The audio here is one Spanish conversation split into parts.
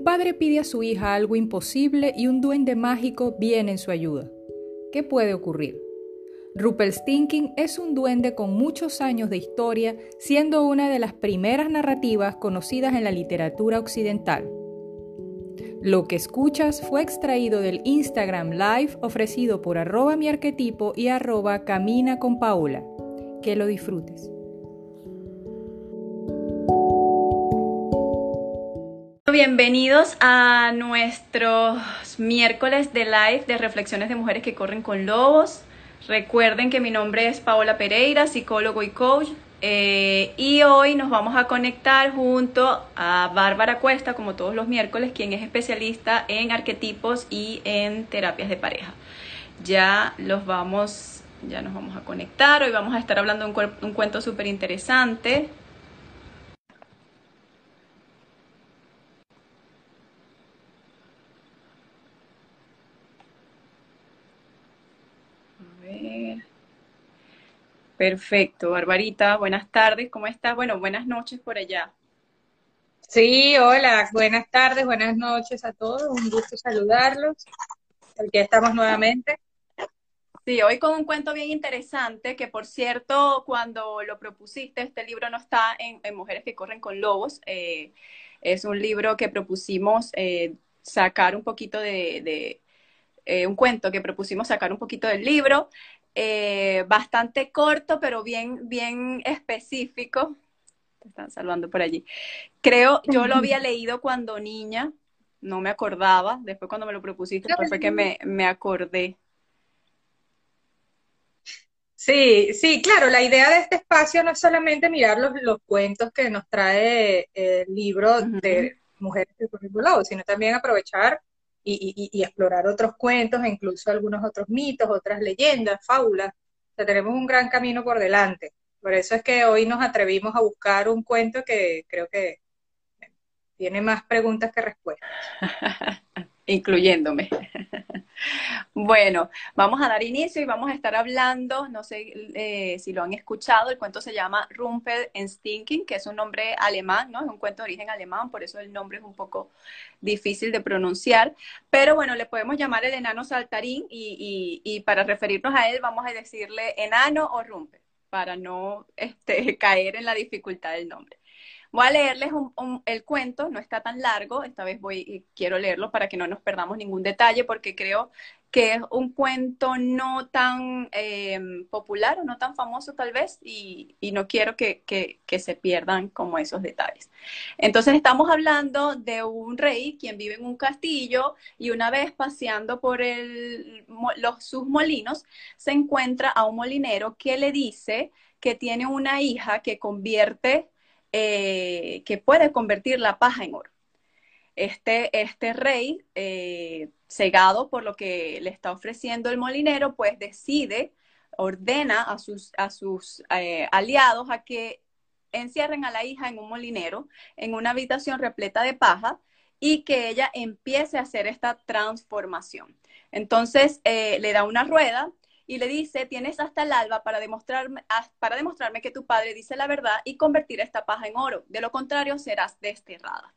Un padre pide a su hija algo imposible y un duende mágico viene en su ayuda. ¿Qué puede ocurrir? Rumpelstiltskin es un duende con muchos años de historia, siendo una de las primeras narrativas conocidas en la literatura occidental. Lo que escuchas fue extraído del Instagram Live ofrecido por arroba mi arquetipo y arroba camina con Paola. Que lo disfrutes. Bienvenidos a nuestros miércoles de live de reflexiones de mujeres que corren con lobos. Recuerden que mi nombre es Paola Pereira, psicólogo y coach. Eh, y hoy nos vamos a conectar junto a Bárbara Cuesta, como todos los miércoles, quien es especialista en arquetipos y en terapias de pareja. Ya los vamos, ya nos vamos a conectar. Hoy vamos a estar hablando de un, un cuento súper interesante Perfecto, Barbarita, buenas tardes, ¿cómo estás? Bueno, buenas noches por allá. Sí, hola, buenas tardes, buenas noches a todos, un gusto saludarlos. Aquí estamos nuevamente. Sí, hoy con un cuento bien interesante, que por cierto, cuando lo propusiste, este libro no está en, Mujeres que Corren con Lobos, eh, es un libro que propusimos eh, sacar un poquito de, eh, un cuento que propusimos sacar un poquito del libro. Eh, bastante corto, pero bien, bien específico. Te están salvando por allí. Creo, yo lo había leído cuando niña, no me acordaba, después cuando me lo propusiste, fue que me, me acordé. Sí, sí, claro, la idea de este espacio no es solamente mirar los, los cuentos que nos trae el libro de Mujeres del Currículo, sino también aprovechar y, explorar otros cuentos e incluso algunos otros mitos, otras leyendas, fábulas. O tenemos un gran camino por delante. Por eso es que hoy nos atrevimos a buscar un cuento que creo que tiene más preguntas que respuestas. Incluyéndome. Bueno, vamos a dar inicio y vamos a estar hablando, no sé eh, si lo han escuchado, el cuento se llama Rumpel en Stinking, que es un nombre alemán, ¿no? Es un cuento de origen alemán, por eso el nombre es un poco difícil de pronunciar, pero bueno, le podemos llamar el enano saltarín y, y, para referirnos a él vamos a decirle enano o Rumpel, para no este, caer en la dificultad del nombre. Voy a leerles el cuento, no está tan largo, esta vez voy y quiero leerlo para que no nos perdamos ningún detalle, porque creo que es un cuento no tan em, popular o no tan famoso tal vez, y, no quiero que, se pierdan como esos detalles. Entonces estamos hablando de un rey quien vive en un castillo y una vez paseando por los, sus molinos, se encuentra a un molinero que le dice que tiene una hija que convierte eh, que puede convertir la paja en oro. Este, este rey, eh, cegado por lo que le está ofreciendo el molinero, pues decide, ordena a sus, a sus eh, aliados a que encierren a la hija en un molinero, en una habitación repleta de paja, y que ella empiece a hacer esta transformación. Entonces le da una rueda y le dice, tienes hasta el alba para demostrarme, para demostrarme que tu padre dice la verdad y convertir esta paja en oro. De lo contrario, serás desterrada.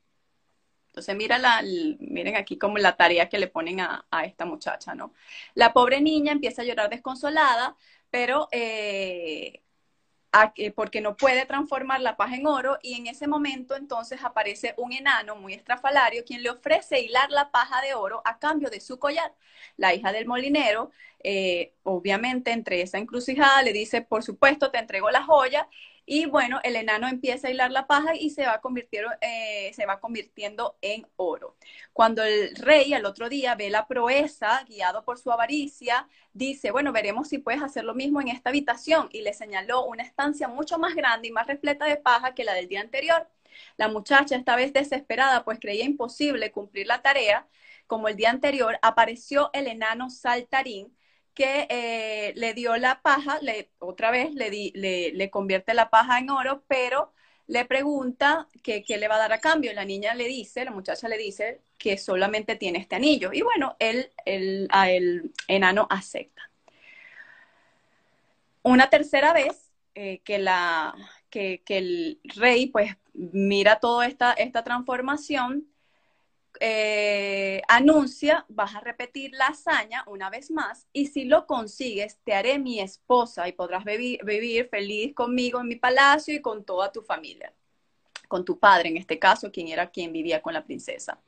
Entonces, mira la, miren aquí como la tarea que le ponen a, esta muchacha, ¿no? La pobre niña empieza a llorar desconsolada, pero eh, porque no puede transformar la paja en oro y en ese momento entonces aparece un enano muy estrafalario quien le ofrece hilar la paja de oro a cambio de su collar. La hija del molinero, eh, obviamente entre esa encrucijada, le dice, por supuesto, te entrego la joya y bueno, el enano empieza a hilar la paja y se va, eh, se va convirtiendo en oro. Cuando el rey al otro día ve la proeza, guiado por su avaricia, dice, bueno, veremos si puedes hacer lo mismo en esta habitación. Y le señaló una estancia mucho más grande y más repleta de paja que la del día anterior. La muchacha, esta vez desesperada, pues creía imposible cumplir la tarea, como el día anterior, apareció el enano saltarín, que eh, le dio la paja, otra vez le, le, convierte la paja en oro, pero le pregunta qué le va a dar a cambio. La niña le dice, la muchacha le dice que solamente tiene este anillo. Y bueno, él, el enano acepta. Una tercera vez eh, que, la, que, que, el rey pues mira toda esta, esta transformación, eh, anuncia, vas a repetir la hazaña una vez más y si lo consigues, te haré mi esposa y podrás vivir feliz conmigo en mi palacio y con toda tu familia, con tu padre en este caso, quien era quien vivía con la princesa.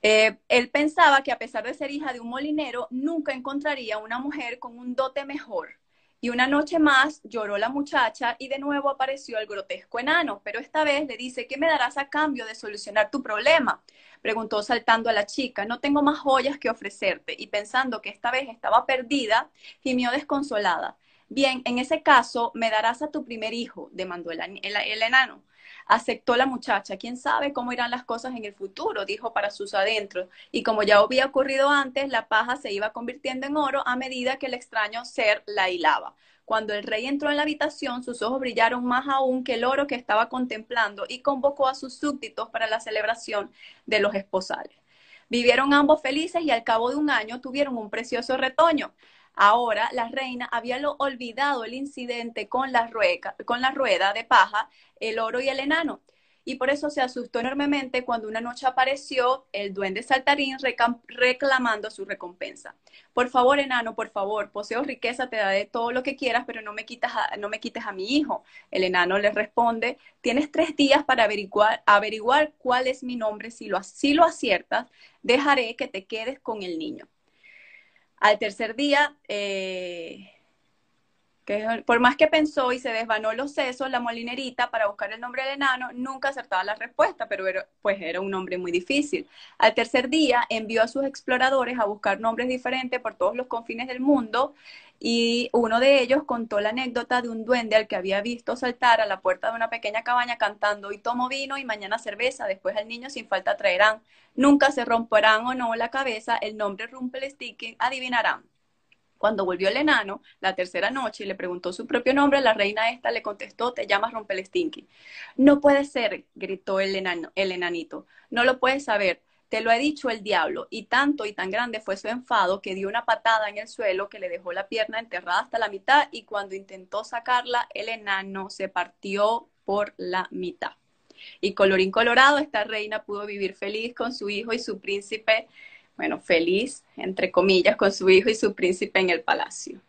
Eh, él pensaba que a pesar de ser hija de un molinero, nunca encontraría una mujer con un dote mejor. Y una noche más lloró la muchacha y de nuevo apareció el grotesco enano, pero esta vez le dice, ¿qué me darás a cambio de solucionar tu problema? Preguntó saltando a la chica, no tengo más joyas que ofrecerte. Y pensando que esta vez estaba perdida, gimió desconsolada. Bien, en ese caso, me darás a tu primer hijo, demandó el enano. Aceptó la muchacha. ¿Quién sabe cómo irán las cosas en el futuro? Dijo para sus adentros. Y como ya había ocurrido antes, la paja se iba convirtiendo en oro a medida que el extraño ser la hilaba. Cuando el rey entró en la habitación, sus ojos brillaron más aún que el oro que estaba contemplando y convocó a sus súbditos para la celebración de los esposales. Vivieron ambos felices y al cabo de un año tuvieron un precioso retoño. Ahora la reina había olvidado el incidente con la, con la rueda de paja, el oro y el enano. Y por eso se asustó enormemente cuando una noche apareció el duende saltarín reclamando su recompensa. Por favor, enano, por favor, poseo riqueza, te daré todo lo que quieras, pero no me, quitas no me quites a mi hijo. El enano le responde, tienes tres días para averiguar, averiguar cuál es mi nombre. Si lo, si lo aciertas, dejaré que te quedes con el niño. Al tercer día, eh, que por más que pensó y se desvanó los sesos, la molinerita para buscar el nombre del enano nunca acertaba la respuesta, pero pues era un nombre muy difícil. Al tercer día envió a sus exploradores a buscar nombres diferentes por todos los confines del mundo y uno de ellos contó la anécdota de un duende al que había visto saltar a la puerta de una pequeña cabaña cantando hoy tomo vino y mañana cerveza, después al niño sin falta traerán, nunca se romperán o no la cabeza, el nombre Rumpelstiltskin adivinarán. Cuando volvió el enano, la tercera noche, y le preguntó su propio nombre, la reina esta le contestó, te llamas Rumpelstiltskin. No puede ser, gritó el, enano, el enanito, no lo puedes saber, te lo ha dicho el diablo, y tanto y tan grande fue su enfado que dio una patada en el suelo que le dejó la pierna enterrada hasta la mitad y cuando intentó sacarla, el enano se partió por la mitad. Y colorín colorado, esta reina pudo vivir feliz con su hijo y su príncipe, bueno, feliz, entre comillas, con su hijo y su príncipe en el palacio.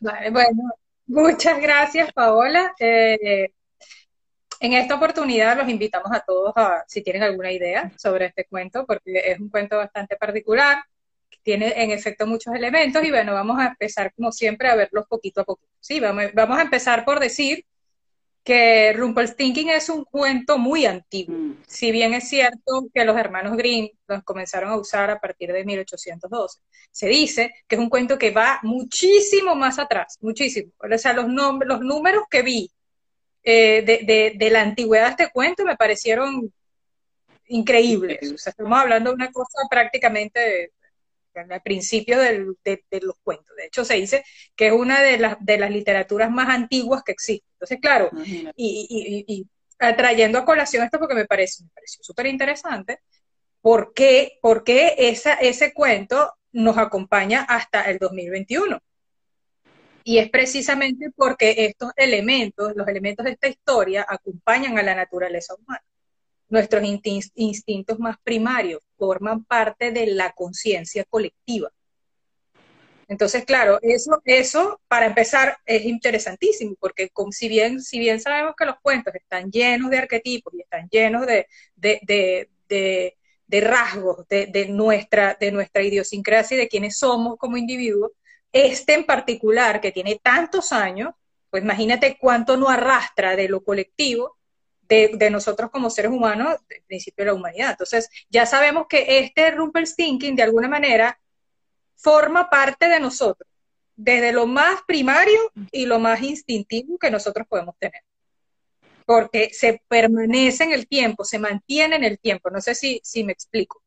bueno, muchas gracias, Paola. Eh, en esta oportunidad los invitamos a todos a, si tienen alguna idea sobre este cuento, porque es un cuento bastante particular, tiene en efecto muchos elementos y bueno, vamos a empezar como siempre a verlos poquito a poquito. Sí, vamos, vamos a empezar por decir que Rumpelstiltskin es un cuento muy antiguo. Mm. Si bien es cierto que los hermanos Grimm los comenzaron a usar a partir de 1812, se dice que es un cuento que va muchísimo más atrás, muchísimo. O sea, los, los números que vi eh, de, de, la antigüedad de este cuento me parecieron increíbles. O sea, estamos hablando de una cosa prácticamente al principio de, los cuentos. De hecho, se dice que es una de las, de las literaturas más antiguas que existe. Entonces, claro, y, y, trayendo a colación esto porque me, parece, me pareció súper interesante, ¿por qué, por qué esa, ese cuento nos acompaña hasta el 2021? Y es precisamente porque estos elementos, los elementos de esta historia, acompañan a la naturaleza humana. Nuestros instintos más primarios forman parte de la conciencia colectiva. Entonces, claro, eso, eso para empezar es interesantísimo, porque si, bien, si bien sabemos que los cuentos están llenos de arquetipos y están llenos de, de, de rasgos de, nuestra, de nuestra idiosincrasia y de quienes somos como individuos, este en particular, que tiene tantos años, pues imagínate cuánto no arrastra de lo colectivo de, nosotros como seres humanos, del principio de la humanidad. Entonces, ya sabemos que este Rumpelstiltskin, de alguna manera, forma parte de nosotros, desde lo más primario y lo más instintivo que nosotros podemos tener. Porque se permanece en el tiempo, se mantiene en el tiempo. No sé si, si me explico.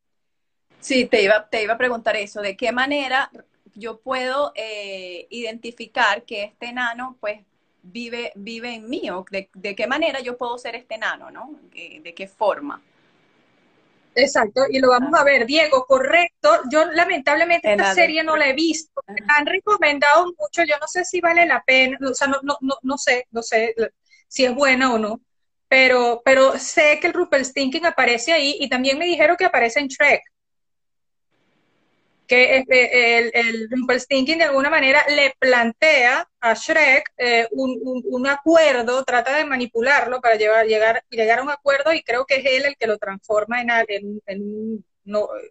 Sí, te iba, te iba a preguntar eso, ¿de qué manera yo puedo eh, identificar que este enano, pues, vive, vive en mí, o de, qué manera yo puedo ser este enano, ¿no? ¿De, qué forma? Exacto, y lo vamos a ver, Diego, correcto. Yo lamentablemente esta serie no la he visto. Me han recomendado mucho, yo no sé si vale la pena, o sea, no, no, no, no sé, no sé si es buena o no, pero, pero sé que el Rumpelstiltskin aparece ahí y también me dijeron que aparece en Shrek. Que el, el Rumpelstiltskin de alguna manera le plantea a Shrek eh, un, acuerdo, trata de manipularlo para llevar, llegar, llegar a un acuerdo y creo que es él el que lo transforma en, en, en,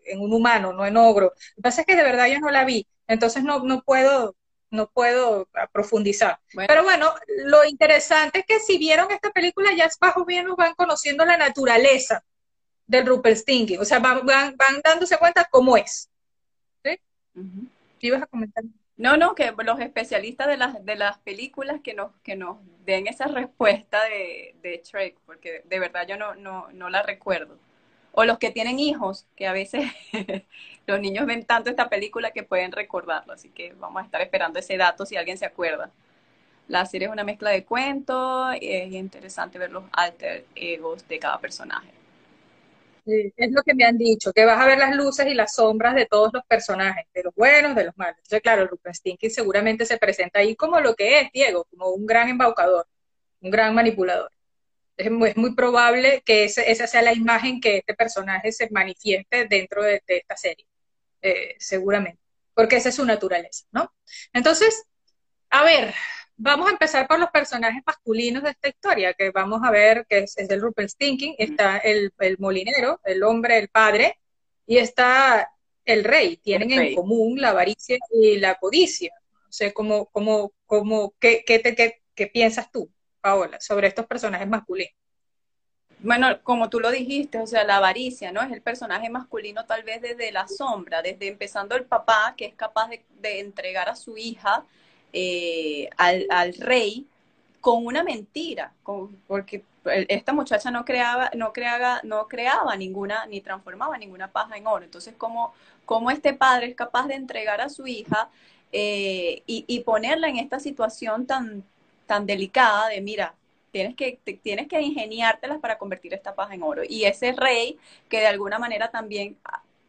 en un humano, no en ogro. Lo que pasa es que de verdad yo no la vi, entonces no, no puedo no puedo profundizar. Pero bueno, lo interesante es que si vieron esta película, ya bajo bien nos van conociendo la naturaleza del Rumpelstiltskin, o sea, van, van, dándose cuenta cómo es. ¿Sí? ibas a comentar? No, no, que los especialistas de las, de las películas que nos, que nos den esa respuesta de, de Shrek, porque de verdad yo no, no, no la recuerdo o los que tienen hijos, que a veces los niños ven tanto esta película que pueden recordarlo, así que vamos a estar esperando ese dato si alguien se acuerda. La serie es una mezcla de cuentos y es interesante ver los alter egos de cada personaje. Es lo que me han dicho, que vas a ver las luces y las sombras de todos los personajes, de los buenos, de los malos. Entonces, claro, Rupert Stinky seguramente se presenta ahí como lo que es, Diego, como un gran embaucador, un gran manipulador es muy, probable que esa sea la imagen que este personaje se manifieste dentro de, esta serie, eh, seguramente, porque esa es su naturaleza, ¿no? Entonces, a ver, vamos a empezar por los personajes masculinos de esta historia, que vamos a ver que es, es del Stinking, está el, molinero, el hombre, el padre, y está el rey, tienen en común la avaricia y la codicia. O sea, ¿cómo, cómo, cómo, qué, qué, qué, qué piensas tú? Paola, sobre estos personajes masculinos? Bueno, como tú lo dijiste, o sea, la avaricia, ¿no? Es el personaje masculino tal vez desde la sombra, desde empezando el papá, que es capaz de, entregar a su hija eh, al, rey con una mentira, porque esta muchacha no creaba, no creaba, no creaba ninguna, ni transformaba ninguna paja en oro. Entonces, ¿cómo, cómo este padre es capaz de entregar a su hija eh, y, y ponerla en esta situación tan, tan delicada de, mira, tienes que, tienes que ingeniártelas para convertir esta paja en oro. Y ese rey que de alguna manera también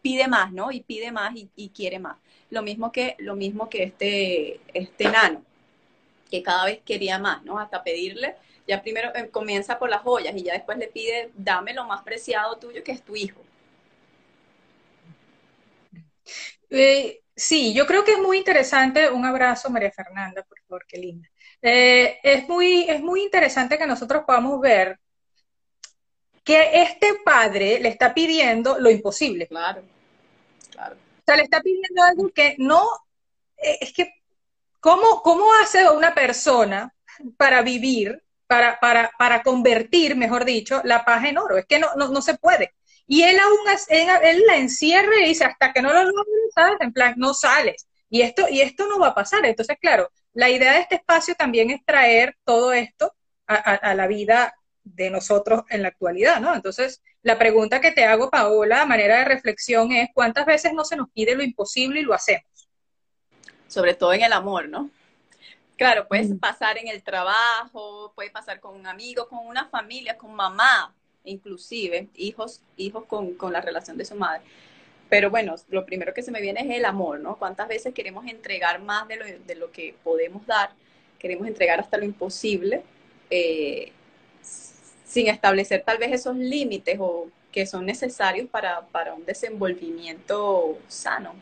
pide más, ¿no? Y pide más y, quiere más. Lo mismo que, lo mismo que este, este nano, que cada vez quería más, ¿no? Hasta pedirle, ya primero eh, comienza por las joyas y ya después le pide, dame lo más preciado tuyo, que es tu hijo. Eh, sí, yo creo que es muy interesante. Un abrazo, María Fernanda, por favor, qué linda. Eh, es, muy, es muy interesante que nosotros podamos ver que este padre le está pidiendo lo imposible. Claro, O sea, le está pidiendo algo que no, eh, es que, ¿cómo, cómo hace una persona para vivir, para, para, para convertir, mejor dicho, la paz en oro? Es que no, no, no se puede. Y él aún, él la encierra y dice, hasta que no lo logres, ¿sabes? En plan, no sales. Y esto, y esto no va a pasar. Entonces, claro, la idea de este espacio también es traer todo esto a, la vida de nosotros en la actualidad, ¿no? Entonces, la pregunta que te hago, Paola, a manera de reflexión es, ¿cuántas veces no se nos pide lo imposible y lo hacemos? Sobre todo en el amor, ¿no? Claro, puede pasar en el trabajo, puede pasar con un amigo, con una familia, con mamá, inclusive, hijos, hijos con, con la relación de su madre. Pero bueno, lo primero que se me viene es el amor, ¿no? ¿Cuántas veces queremos entregar más de lo, de lo que podemos dar? Queremos entregar hasta lo imposible, eh, sin establecer tal vez esos límites o que son necesarios para, para un desenvolvimiento sano.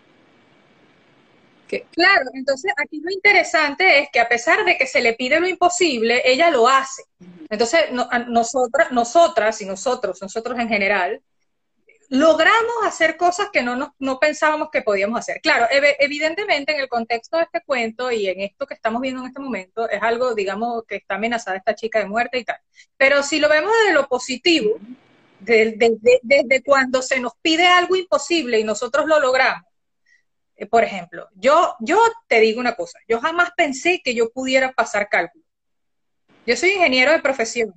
Claro, entonces aquí lo interesante es que a pesar de que se le pide lo imposible, ella lo hace. Entonces, nosotras, nosotras y nosotros, nosotros en general, logramos hacer cosas que no, no pensábamos que podíamos hacer. Claro, evidentemente en el contexto de este cuento y en esto que estamos viendo en este momento, es algo, digamos, que está amenazada esta chica de muerte y tal. Pero si lo vemos desde lo positivo, desde, cuando se nos pide algo imposible y nosotros lo logramos, eh, por ejemplo, yo, yo te digo una cosa, yo jamás pensé que yo pudiera pasar cálculo. Yo soy ingeniero de profesión.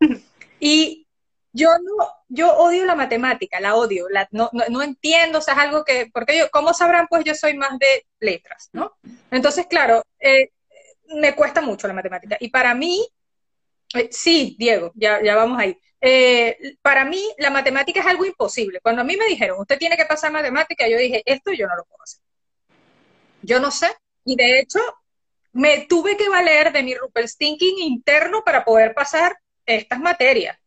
y yo no, yo odio la matemática, la odio, la, no, no, entiendo, o sea, es algo que, porque yo, ¿cómo sabrán? Pues yo soy más de letras, ¿no? Entonces, claro, eh, me cuesta mucho la matemática. Y para mí, eh, sí, Diego, ya, ya vamos ahí. Eh, para mí, la matemática es algo imposible. Cuando a mí me dijeron, usted tiene que pasar matemática, yo dije, esto yo no lo puedo hacer. Yo no sé. Y de hecho, me tuve que valer de mi Rumpelstiltskin interno para poder pasar estas materias.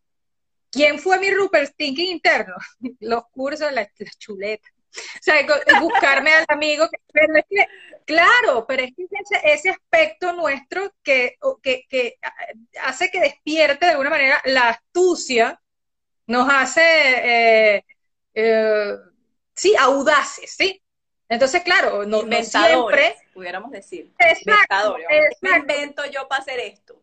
¿Quién fue mi Rupert Stinking interno? Los cursos, la, la chuleta. O sea, buscarme al amigo. Pero es que, claro, pero es que ese, ese aspecto nuestro que, que, que, hace que despierte de alguna manera la astucia, nos hace, eh, eh, sí, audaces, ¿sí? Entonces, claro, no, no siempre. Pudiéramos decir. Exacto, Me invento yo para hacer esto.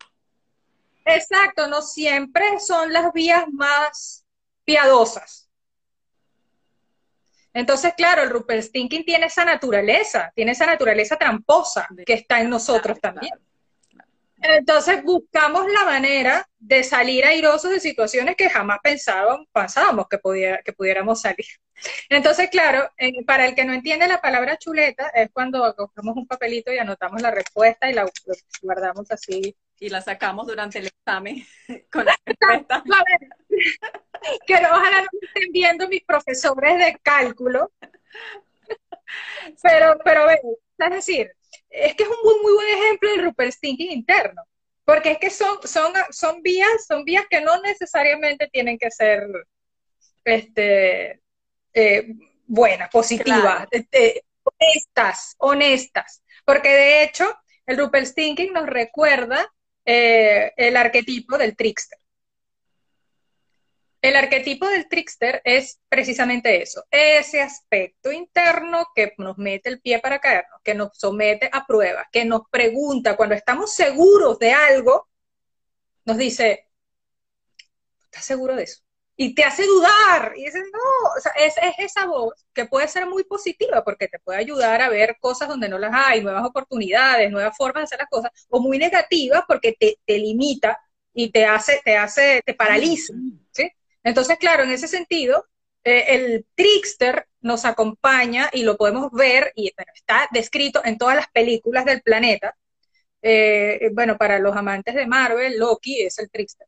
Exacto, no siempre son las vías más piadosas. Entonces, claro, el Rupert Stinking tiene esa naturaleza, tiene esa naturaleza tramposa que está en nosotros también. Entonces buscamos la manera de salir airosos de situaciones que jamás pensábamos, pensábamos que, pudiera, que pudiéramos salir. Entonces, claro, para el que no entiende la palabra chuleta, es cuando cogemos un papelito y anotamos la respuesta y la guardamos así. Y la sacamos durante el examen con la respuesta. que ojalá no me estén viendo mis profesores de cálculo. Pero, pero, es decir, es que es un muy, muy buen ejemplo del Rupert Stinking interno, porque es que son, son, son vías, son vías que no necesariamente tienen que ser este, eh, buenas, positivas, este, honestas, honestas, porque de hecho el Rupert Stinking nos recuerda eh, el arquetipo del trickster. El arquetipo del trickster es precisamente eso, ese aspecto interno que nos mete el pie para caernos, que nos somete a prueba, que nos pregunta cuando estamos seguros de algo, nos dice, ¿estás seguro de eso? Y te hace dudar, y dices, no, o sea, es, esa voz que puede ser muy positiva porque te puede ayudar a ver cosas donde no las hay, nuevas oportunidades, nuevas formas de hacer las cosas, o muy negativa porque te, te limita y te hace, te hace, te paraliza, ¿sí? Entonces, claro, en ese sentido, eh, el trickster nos acompaña y lo podemos ver y está descrito en todas las películas del planeta. Eh, bueno, para los amantes de Marvel, Loki es el trickster.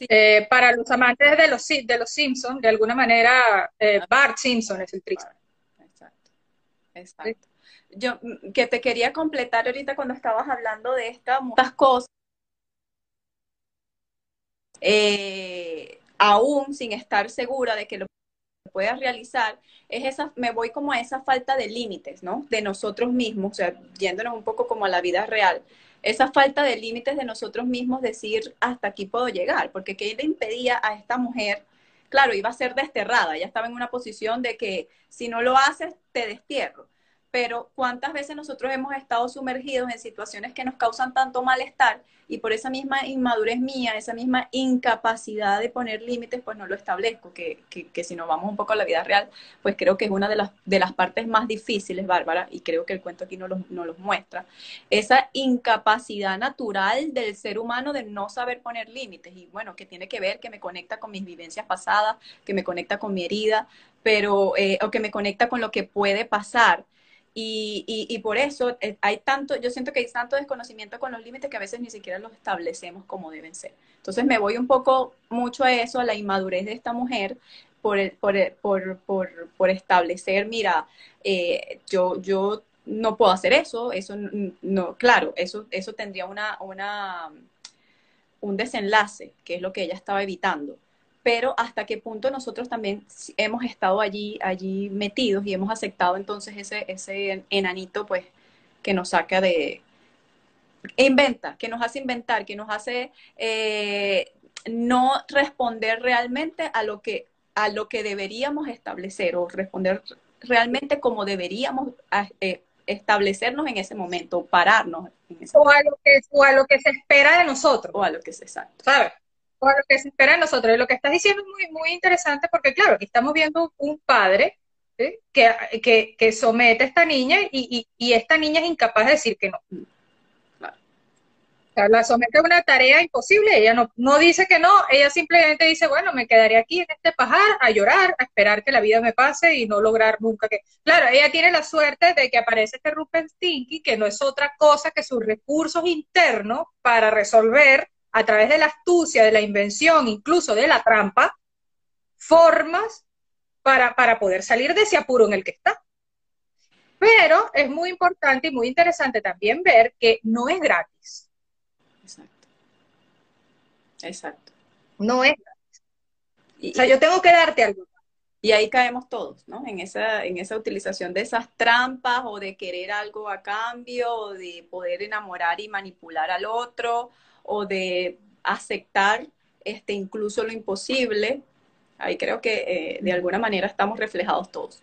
Eh, para los amantes de los, de los Simpsons, de alguna manera, Bart Simpson es el trickster. Exacto. Exacto. Yo mm, que te quería completar ahorita cuando estabas hablando de estas cosas eh, aún sin estar segura de que lo puedas realizar, es esa, me voy como a esa falta de límites, ¿no? De nosotros mismos, o sea, yéndonos un poco como a la vida real, esa falta de límites de nosotros mismos, decir hasta aquí puedo llegar, porque ¿qué le impedía a esta mujer? Claro, iba a ser desterrada, ya estaba en una posición de que si no lo haces, te destierro. Pero ¿cuántas veces nosotros hemos estado sumergidos en situaciones que nos causan tanto malestar y por esa misma inmadurez mía, esa misma incapacidad de poner límites, pues no lo establezco, que, que, si nos vamos un poco a la vida real, pues creo que es una de las, de las partes más difíciles, Bárbara, y creo que el cuento aquí no los, no los muestra, esa incapacidad natural del ser humano de no saber poner límites, y bueno, que tiene que ver, que me conecta con mis vivencias pasadas, que me conecta con mi herida, pero, eh, o que me conecta con lo que puede pasar y, y, por eso eh, hay tanto, yo siento que hay tanto desconocimiento con los límites que a veces ni siquiera los establecemos como deben ser. Entonces me voy un poco mucho a eso, a la inmadurez de esta mujer, por, por, por, por, por establecer, mira, eh, yo, yo no puedo hacer eso, eso no, claro, eso, eso tendría una, una, un desenlace, que es lo que ella estaba evitando pero hasta qué punto nosotros también hemos estado allí, allí metidos y hemos aceptado entonces ese, ese enanito, pues, que nos saca de, inventa, que nos hace inventar, que nos hace eh, no responder realmente a lo que a lo que deberíamos establecer o responder realmente como deberíamos eh, establecernos en ese momento, pararnos. En ese o, A lo que, o a lo que se espera de nosotros. O a lo que se exacto. ¿Sabes? O lo que se espera de nosotros. Y lo que estás diciendo es muy, muy interesante porque, claro, aquí estamos viendo un padre que, que, somete a esta niña y, y, esta niña es incapaz de decir que no. la somete a una tarea imposible, ella no, no dice que no, ella simplemente dice, bueno, me quedaré aquí en este pajar a llorar, a esperar que la vida me pase y no lograr nunca que... Claro, ella tiene la suerte de que aparece este Rupert Stinky, que no es otra cosa que sus recursos internos para resolver a través de la astucia, de la invención, incluso de la trampa, formas para, para poder salir de ese apuro en el que está. Pero es muy importante y muy interesante también ver que no es gratis. Exacto. Exacto. No es o sea, yo tengo que darte algo. Y ahí caemos todos, ¿no? En esa, en esa utilización de esas trampas o de querer algo a cambio o de poder enamorar y manipular al otro o de aceptar este, incluso lo imposible. Ahí creo que eh, de alguna manera estamos reflejados todos.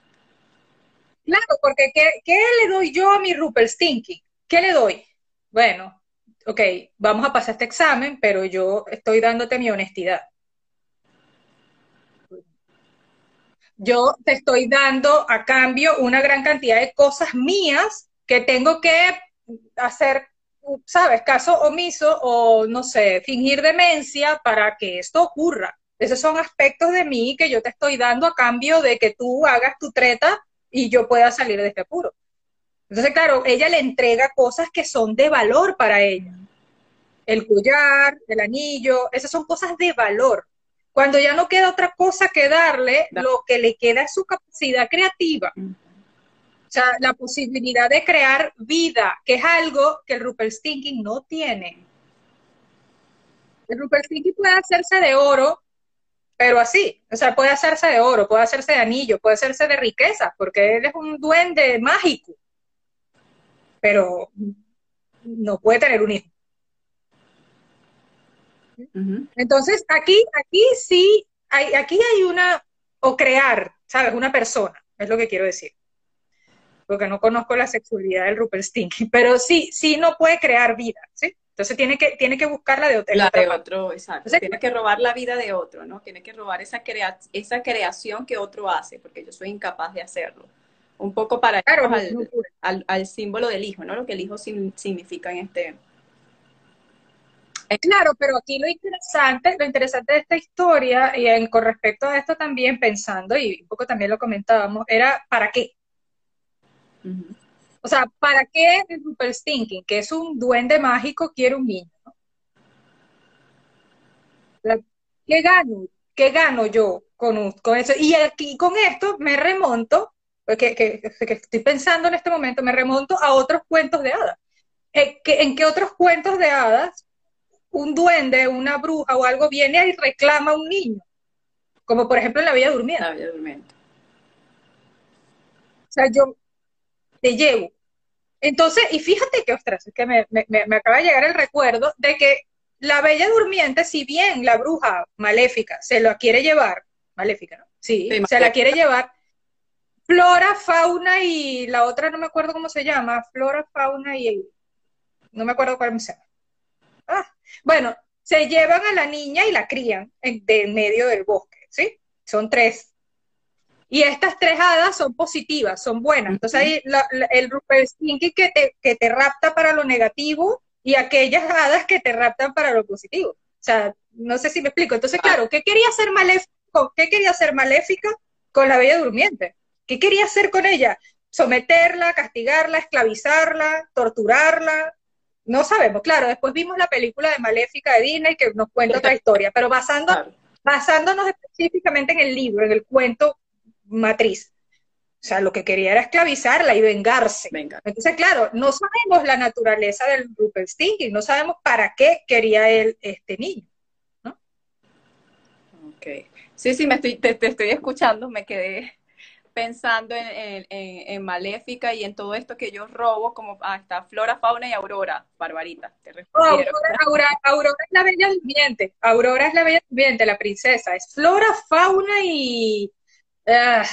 Claro, porque ¿qué, ¿qué, le doy yo a mi Rupert Stinky? ¿Qué le doy? Bueno, ok, vamos a pasar este examen, pero yo estoy dándote mi honestidad. yo te estoy dando a cambio una gran cantidad de cosas mías que tengo que hacer, ¿sabes? Caso omiso o, no sé, fingir demencia para que esto ocurra. Esos son aspectos de mí que yo te estoy dando a cambio de que tú hagas tu treta y yo pueda salir de este apuro. Entonces, claro, ella le entrega cosas que son de valor para ella. El collar, el anillo, esas son cosas de valor. Cuando ya no queda otra cosa que darle, lo que le queda es su capacidad creativa. Sea, la posibilidad de crear vida, que es algo que el Rupert Stinking no tiene. El Rupert Stinking puede hacerse de oro, pero así, o sea, puede hacerse de oro, puede hacerse de anillo, puede hacerse de riqueza, porque él es un duende mágico, pero no puede tener un hijo. Entonces, aquí, aquí sí, hay, aquí hay una, o crear, ¿sabes? Una persona, es lo que quiero decir. Porque no conozco la sexualidad del Rupert Stinky, pero sí, sí no puede crear vida, ¿sí? Entonces tiene que, tiene que buscarla de otro. La de otro, exacto. tiene que robar la vida de otro, ¿no? Tiene que robar esa, crea esa creación que otro hace, porque yo soy incapaz de hacerlo. Un poco para claro, al, al, símbolo del hijo, ¿no? Lo que el hijo significa en este, Claro, pero aquí lo interesante, lo interesante de esta historia, y con respecto a esto también pensando, y un poco también lo comentábamos, era ¿para qué? O sea, ¿para qué el Super Stinking, que es un duende mágico, quiere un niño? ¿Qué gano? ¿Qué gano yo con, con eso? Y aquí con esto me remonto, porque que, estoy pensando en este momento, me remonto a otros cuentos de hadas. Eh, ¿En qué otros cuentos de hadas un duende, una bruja o algo viene y reclama a un niño, como por ejemplo en la Bella Durmiente. La Bella Durmiente. O sea, yo te llevo. Entonces, y fíjate que, ostras, es que me, acaba de llegar el recuerdo de que la Bella Durmiente, si bien la bruja maléfica se la quiere llevar, maléfica, ¿no? Sí, se la quiere llevar, flora, fauna y la otra no me acuerdo cómo se llama, flora, fauna y no me acuerdo cuál se llama. Ah, bueno, se llevan a la niña y la crían en, medio del bosque, ¿sí? Son tres. Y estas tres hadas son positivas, son buenas. Entonces hay el Rupert Stinky que te, que te rapta para lo negativo y aquellas hadas que te raptan para lo positivo. O sea, no sé si me explico. Entonces, claro, ¿qué quería hacer maléfico? ¿Qué quería hacer maléfica con la Bella Durmiente? ¿Qué quería hacer con ella? Someterla, castigarla, esclavizarla, torturarla, no sabemos, claro, después vimos la película de Maléfica de Disney que nos cuenta otra historia, pero basando, basándonos específicamente en el libro, en el cuento matriz. O sea, lo que quería era esclavizarla y vengarse. Entonces, claro, no sabemos la naturaleza del Rupert Stinking, no sabemos para qué quería él este niño. ¿no? Ok. Sí, sí, me estoy, te estoy escuchando, me quedé pensando en, Maléfica y en todo esto que yo robo, como hasta Flora, Fauna y Aurora, Barbarita. Te Aurora, Aurora, es la bella durmiente. Aurora es la bella durmiente, la princesa. Es Flora, Fauna y. Ah,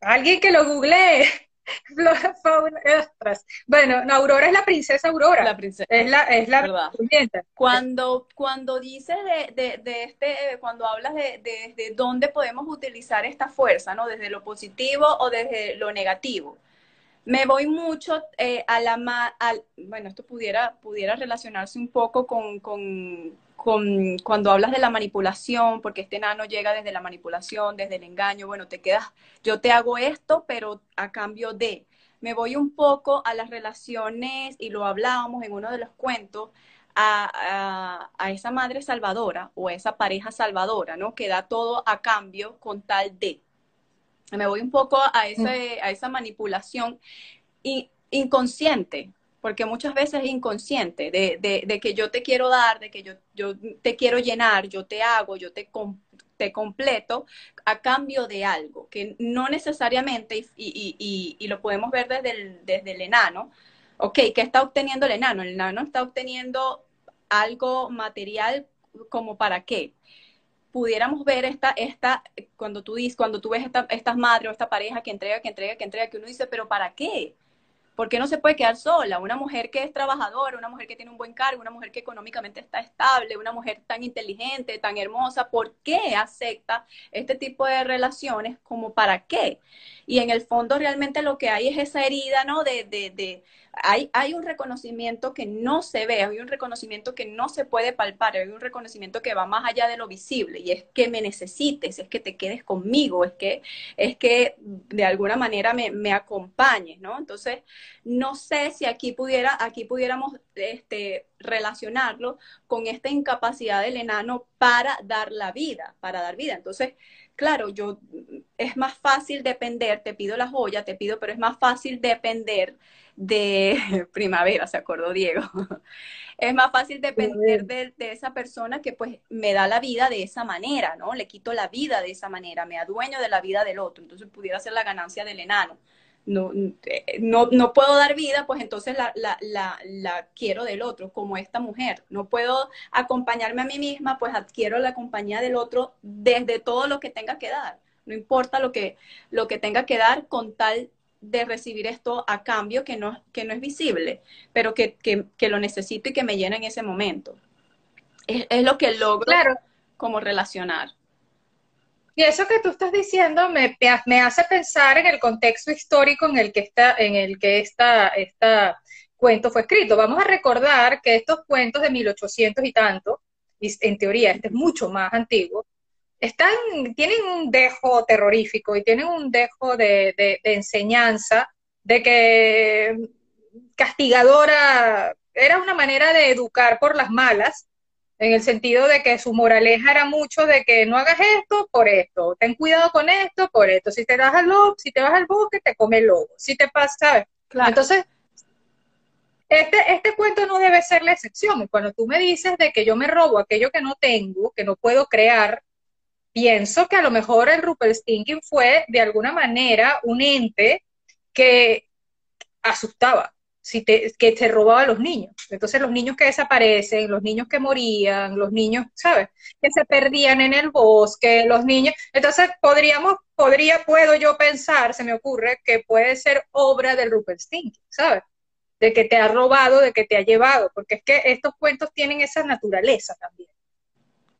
alguien que lo googlee. Bueno, Aurora es la princesa Aurora. La princesa. Es la, es la Cuando, cuando dices de, de, este, cuando hablas de, de, dónde podemos utilizar esta fuerza, ¿no? Desde lo positivo o desde lo negativo. Me voy mucho eh, a la al, bueno, esto pudiera, pudiera relacionarse un poco con, con, con, cuando hablas de la manipulación, porque este nano llega desde la manipulación, desde el engaño, bueno, te quedas, yo te hago esto, pero a cambio de, me voy un poco a las relaciones, y lo hablábamos en uno de los cuentos, a, esa madre salvadora o a esa pareja salvadora, ¿no? Que da todo a cambio con tal de. Me voy un poco a, ese, a esa manipulación inconsciente, porque muchas veces es inconsciente de, que yo te quiero dar, de que yo, yo te quiero llenar, yo te hago, yo te, te completo a cambio de algo, que no necesariamente, y, lo podemos ver desde el, desde el enano, ok, ¿qué está obteniendo el enano? El enano está obteniendo algo material como para qué pudiéramos ver esta, esta, cuando tú dices, cuando tú ves esta, estas madres o esta pareja que entrega, que entrega, que entrega, que uno dice, pero ¿para qué? ¿Por qué no se puede quedar sola? Una mujer que es trabajadora, una mujer que tiene un buen cargo, una mujer que económicamente está estable, una mujer tan inteligente, tan hermosa, ¿por qué acepta este tipo de relaciones? ¿Como para qué? Y en el fondo realmente lo que hay es esa herida, ¿no? De, de, de hay, hay un reconocimiento que no se ve, hay un reconocimiento que no se puede palpar, hay un reconocimiento que va más allá de lo visible y es que me necesites, es que te quedes conmigo, es que, es que de alguna manera me, me acompañes, ¿no? Entonces, no sé si aquí pudiera, aquí pudiéramos este, relacionarlo con esta incapacidad del enano para dar la vida, para dar vida. Entonces, claro, yo es más fácil depender, te pido la joya, te pido, pero es más fácil depender de primavera, se acordó Diego. Es más fácil depender de, de, esa persona que pues me da la vida de esa manera, ¿no? Le quito la vida de esa manera, me adueño de la vida del otro, entonces pudiera ser la ganancia del enano no, eh, no, no puedo dar vida, pues entonces la, la, la, la, quiero del otro, como esta mujer. No puedo acompañarme a mí misma, pues adquiero la compañía del otro desde todo lo que tenga que dar. No importa lo que, lo que tenga que dar con tal de recibir esto a cambio que no, que no es visible, pero que, que, que lo necesito y que me llena en ese momento. Es, es lo que logro claro. como relacionar. Y eso que tú estás diciendo me, hace pensar en el contexto histórico en el que está, en el que esta, esta cuento fue escrito. Vamos a recordar que estos cuentos de 1800 y tanto, en teoría este es mucho más antiguo, están, tienen un dejo terrorífico y tienen un dejo de, de enseñanza de que castigadora era una manera de educar por las malas en el sentido de que su moraleja era mucho de que no hagas esto por esto, ten cuidado con esto por esto, si te vas al lobo, si te vas al bosque, te come el lobo, si te pasa, ¿sabes? Claro. Entonces, este, este cuento no debe ser la excepción. Cuando tú me dices de que yo me robo aquello que no tengo, que no puedo crear, pienso que a lo mejor el Stinking fue de alguna manera un ente que asustaba, si te, que te robaba a los niños. Entonces los niños que desaparecen, los niños que morían, los niños, ¿sabes? Que se perdían en el bosque, los niños. Entonces podríamos, podría, puedo yo pensar, se me ocurre, que puede ser obra del Rupert Stinking, ¿sabes? De que te ha robado, de que te ha llevado, porque es que estos cuentos tienen esa naturaleza también.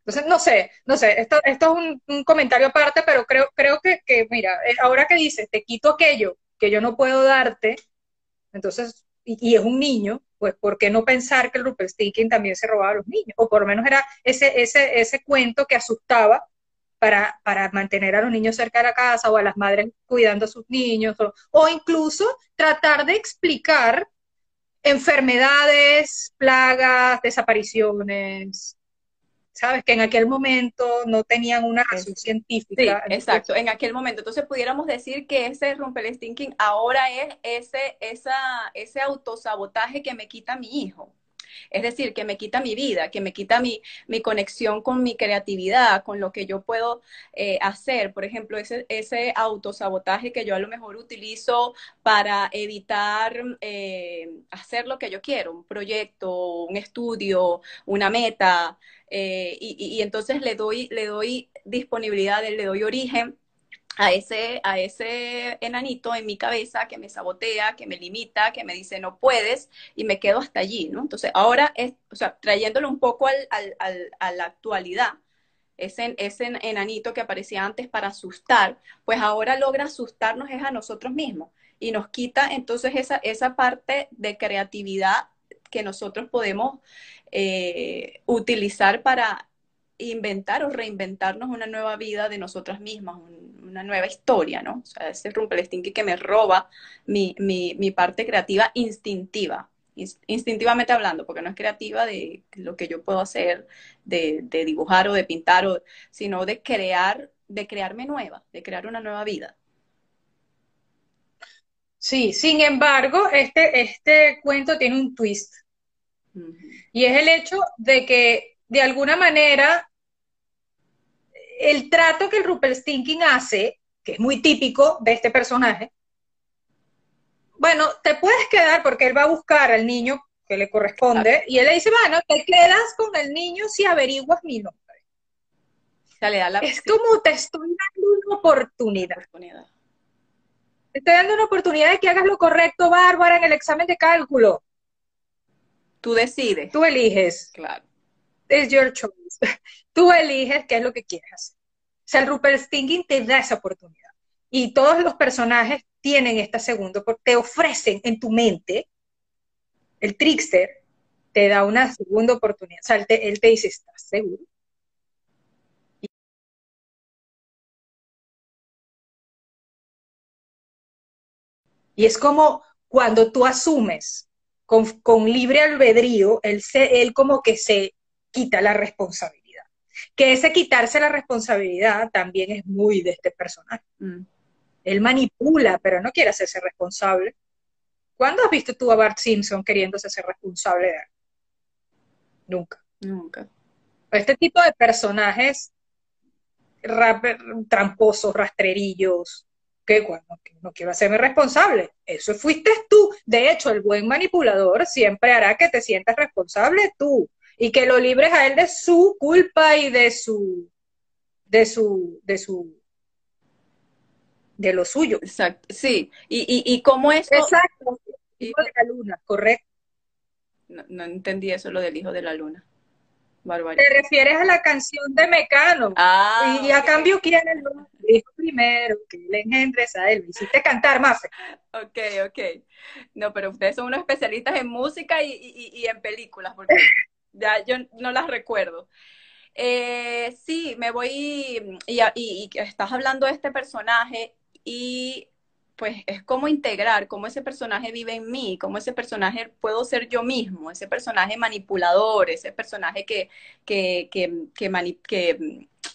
Entonces, no sé, no sé, esto, esto es un, comentario aparte, pero creo, creo que, que, mira, eh, ahora que dices, te quito aquello que yo no puedo darte, entonces y, es un niño, pues ¿por qué no pensar que el Rupert Stinking también se robaba a los niños? O por lo menos era ese, ese, ese cuento que asustaba para, para, mantener a los niños cerca de la casa o a las madres cuidando a sus niños, o incluso tratar de explicar enfermedades, plagas, desapariciones, ¿sabes? Que en aquel momento no tenían una razón científica. Sí, exacto, en aquel momento. Entonces pudiéramos decir que ese Rumpelstiltskin ahora es ese, esa, ese autosabotaje que me quita mi hijo. Es decir, que me quita mi vida, que me quita mi, mi conexión con mi creatividad, con lo que yo puedo eh, hacer. Por ejemplo, ese, ese autosabotaje que yo a lo mejor utilizo para evitar eh, hacer lo que yo quiero, un proyecto, un estudio, una meta. Eh, y, entonces le doy, le doy disponibilidad, le doy origen a ese, a ese enanito en mi cabeza que me sabotea, que me limita, que me dice no puedes y me quedo hasta allí, ¿no? Entonces ahora, es, o sea, trayéndolo un poco al, al, al, a la actualidad, ese, ese enanito que aparecía antes para asustar, pues ahora logra asustarnos es a nosotros mismos y nos quita entonces esa, esa parte de creatividad que nosotros podemos eh, utilizar para inventar o reinventarnos una nueva vida de nosotras mismas, una nueva historia, ¿no? O sea, ese Rumpelstiltskin que me roba mi, mi, mi parte creativa instintiva, instintivamente hablando, porque no es creativa de lo que yo puedo hacer, de, de dibujar o de pintar, o, sino de crear, de crearme nueva, de crear una nueva vida. Sí, sin embargo, este, este cuento tiene un twist. Y es el hecho de que, de alguna manera, el trato que el Rupert Stinking hace, que es muy típico de este personaje, bueno, te puedes quedar porque él va a buscar al niño que le corresponde y él le dice, bueno, te quedas con el niño si averiguas mi nombre. es como te estoy dando una oportunidad. Te estoy dando una oportunidad de que hagas lo correcto, Bárbara, en el examen de cálculo. Tú decides. Tú eliges. Claro. Es your choice. Tú eliges qué es lo que quieres hacer. O sea, el Rupert Stinging te da esa oportunidad. Y todos los personajes tienen esta segunda, te ofrecen en tu mente, el trickster te da una segunda oportunidad. O sea, él te, él te dice, ¿estás seguro? Y es como cuando tú asumes con, libre albedrío, él, se, él como que se quita la responsabilidad. Que ese quitarse la responsabilidad también es muy de este personaje. Mm. Él manipula, pero no quiere hacerse responsable. ¿Cuándo has visto tú a Bart Simpson queriéndose ser responsable de algo? Nunca. Nunca. Este tipo de personajes tramposos, rastrerillos, que bueno, no quiero hacerme responsable. Eso fuiste tú. De hecho, el buen manipulador siempre hará que te sientas responsable tú y que lo libres a él de su culpa y de su, de su, de su, de lo suyo. Exacto, sí. ¿Y, y, y cómo es? Exacto, hijo de la luna, correcto. No, no entendí eso, lo del hijo de la luna. Te refieres a la canción de Mecano. Ah, y a cambio, ¿quién lo dijo primero? Que le engendres a él. hiciste cantar, Mafe. Ok, ok. No, pero ustedes son unos especialistas en música y, en películas, porque ya yo no las recuerdo. Eh, sí, me voy y, y, estás hablando de este personaje y pues es como integrar, cómo ese personaje vive en mí, cómo ese personaje puedo ser yo mismo, ese personaje manipulador, ese personaje que, que, que, que,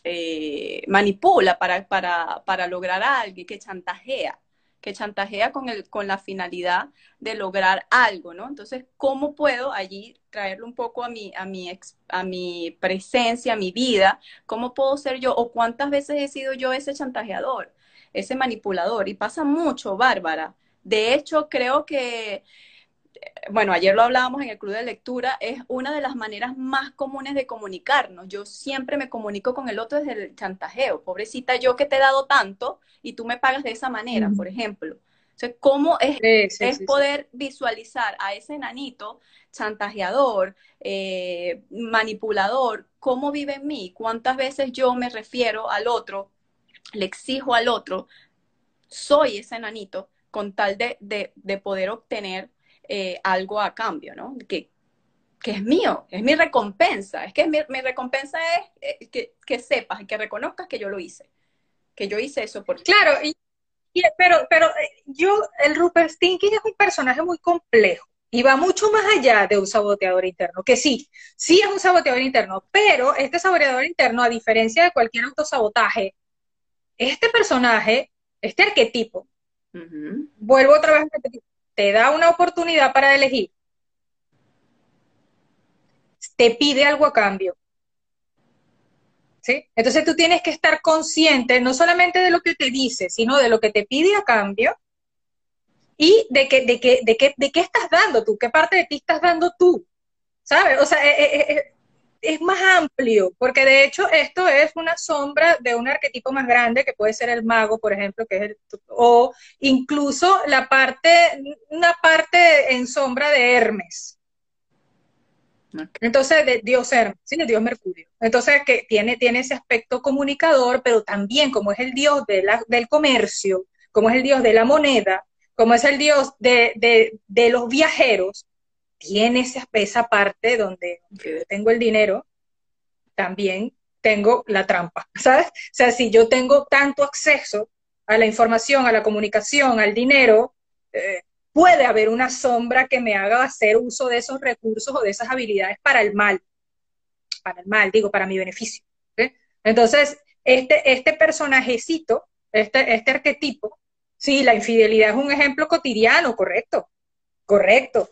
eh, manipula para, para, para lograr algo, que chantajea, que chantajea con, el, con la finalidad de lograr algo, ¿no? Entonces, ¿cómo puedo allí traerlo un poco a mi, a mi, a mi presencia, a mi vida? ¿Cómo puedo ser yo? ¿O cuántas veces he sido yo ese chantajeador? ese manipulador. Y pasa mucho, Bárbara. De hecho, creo que, bueno, ayer lo hablábamos en el club de lectura, es una de las maneras más comunes de comunicarnos. Yo siempre me comunico con el otro desde el chantajeo. Pobrecita, yo que te he dado tanto y tú me pagas de esa manera, por ejemplo. Entonces, ¿cómo es, es poder visualizar a ese enanito chantajeador, eh, manipulador, cómo vive en mí? ¿Cuántas veces yo me refiero al otro le exijo al otro, soy ese enanito con tal de, de, poder obtener eh, algo a cambio, ¿no? Que, que, es mío, es mi recompensa, es que mi, recompensa es eh, que, que, sepas y que reconozcas que yo lo hice, que yo hice eso por ti. Claro, y, pero, pero eh, yo, el Rupert Stinking es un personaje muy complejo y va mucho más allá de un saboteador interno, que sí, sí es un saboteador interno, pero este saboteador interno, a diferencia de cualquier autosabotaje, este personaje, este arquetipo, vuelvo otra vez a te da una oportunidad para elegir, te pide algo a cambio. ¿Sí? Entonces tú tienes que estar consciente no solamente de lo que te dice, sino de lo que te pide a cambio y de, que, de, que, de, que, de qué estás dando tú, qué parte de ti estás dando tú. ¿Sabes? O sea, eh, eh, eh, es más amplio, porque de hecho esto es una sombra de un arquetipo más grande, que puede ser el mago, por ejemplo, que es el, o incluso la parte, una parte en sombra de Hermes. Entonces, de Dios Hermes, sí, de Dios Mercurio. Entonces, que tiene, tiene ese aspecto comunicador, pero también como es el Dios de la, del comercio, como es el Dios de la moneda, como es el Dios de, de, de los viajeros, tiene esa, esa parte donde tengo el dinero, también tengo la trampa, ¿sabes? O sea, si yo tengo tanto acceso a la información, a la comunicación, al dinero, eh, puede haber una sombra que me haga hacer uso de esos recursos o de esas habilidades para el mal, para el mal, digo, para mi beneficio. Entonces, este, este personajecito, este, este arquetipo, Sí, la infidelidad es un ejemplo cotidiano, correcto. Correcto.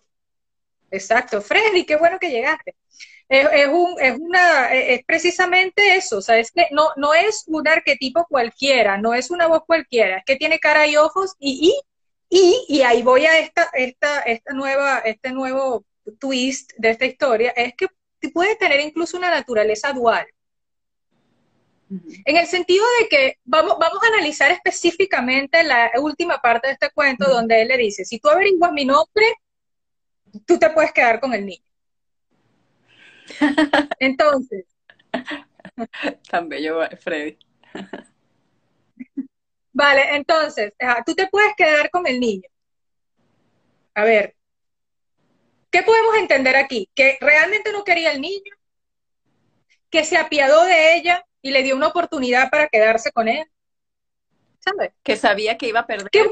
Exacto. Freddy, qué bueno que llegaste. Es, un, es, una, es precisamente eso, o sea, es que no, no es un arquetipo cualquiera, no es una voz cualquiera, es que tiene cara y ojos y, y, y, y ahí voy a esta, esta, esta nueva, este nuevo twist de esta historia, es que puede tener incluso una naturaleza dual. En el sentido de que vamos, vamos a analizar específicamente la última parte de este cuento donde él le dice, si tú averiguas mi nombre, tú te puedes quedar con el niño. Entonces. Tan bello, Freddy. Vale, entonces, tú te puedes quedar con el niño. A ver, ¿qué podemos entender aquí? Que realmente no quería el niño, que se apiadó de ella y le dio una oportunidad para quedarse con él. ¿Sabes? Que sabía que iba a perder, que no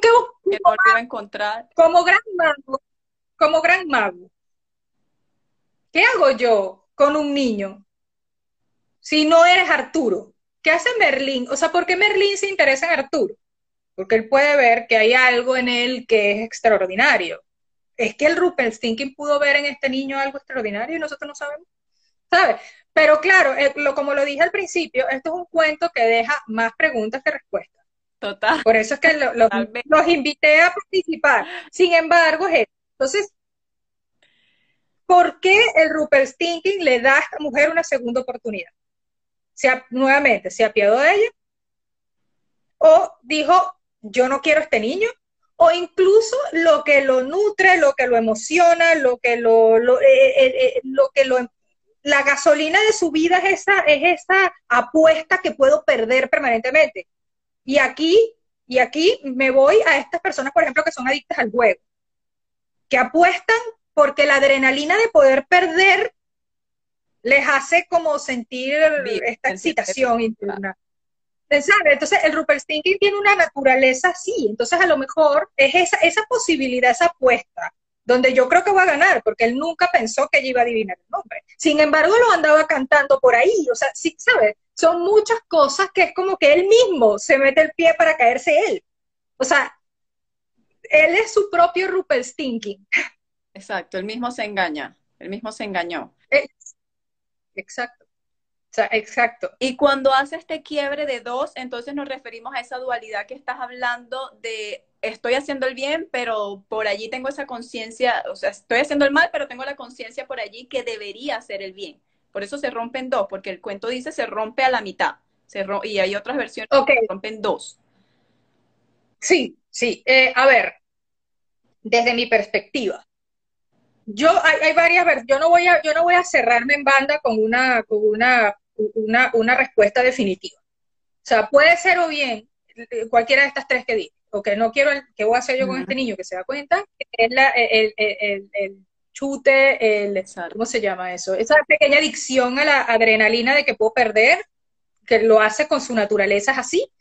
iba a encontrar. Como gran mago, como gran mago. ¿Qué hago yo con un niño si no eres Arturo? ¿Qué hace Merlín? O sea, ¿por qué Merlín se interesa en Arturo? Porque él puede ver que hay algo en él que es extraordinario. Es que el Rumpelstiltskin pudo ver en este niño algo extraordinario y nosotros no sabemos. ¿Sabes? Pero claro, eh, como lo dije al principio, esto es un cuento que deja más preguntas que respuestas. Total. Por eso es que los invité a participar. Sin embargo, entonces, ¿por qué el Rupert Stinking le da a esta mujer una segunda oportunidad? Se, nuevamente, ¿se apiadó de ella? ¿O dijo, yo no quiero a este niño? o incluso lo que lo nutre, lo que lo emociona, lo que lo, lo, eh, eh, lo que lo la gasolina de su vida es esa, es esa apuesta que puedo perder permanentemente. Y aquí, y aquí me voy a estas personas, por ejemplo, que son adictas al juego, que apuestan porque la adrenalina de poder perder les hace como sentir esta excitación interna. Entonces, el Rupert Stinking tiene una naturaleza así, entonces a lo mejor es esa, esa posibilidad, esa apuesta donde yo creo que va a ganar, porque él nunca pensó que ella iba a adivinar el nombre. Sin embargo, lo andaba cantando por ahí, o sea, sí, ¿sabes? Son muchas cosas que es como que él mismo se mete el pie para caerse él. O sea, él es su propio Rupert Stinking. Exacto, él mismo se engaña, él mismo se engañó. Exacto. Exacto. Y cuando hace este quiebre de dos, entonces nos referimos a esa dualidad que estás hablando de estoy haciendo el bien, pero por allí tengo esa conciencia, o sea, estoy haciendo el mal, pero tengo la conciencia por allí que debería hacer el bien. Por eso se rompen dos, porque el cuento dice se rompe a la mitad. Se y hay otras versiones que se rompen dos. Sí, sí. Eh, a ver, desde mi perspectiva, yo hay, hay varias yo no voy a yo no voy a cerrarme en banda con una con una, una, una respuesta definitiva. O sea, puede ser o bien eh, cualquiera de estas tres que dije o que no quiero, ¿qué voy a hacer yo con este niño? Que se da cuenta, es la, el, el, el, chute, el, ¿cómo se llama eso? Esa pequeña adicción a la adrenalina de que puedo perder, que lo hace con su naturaleza es así,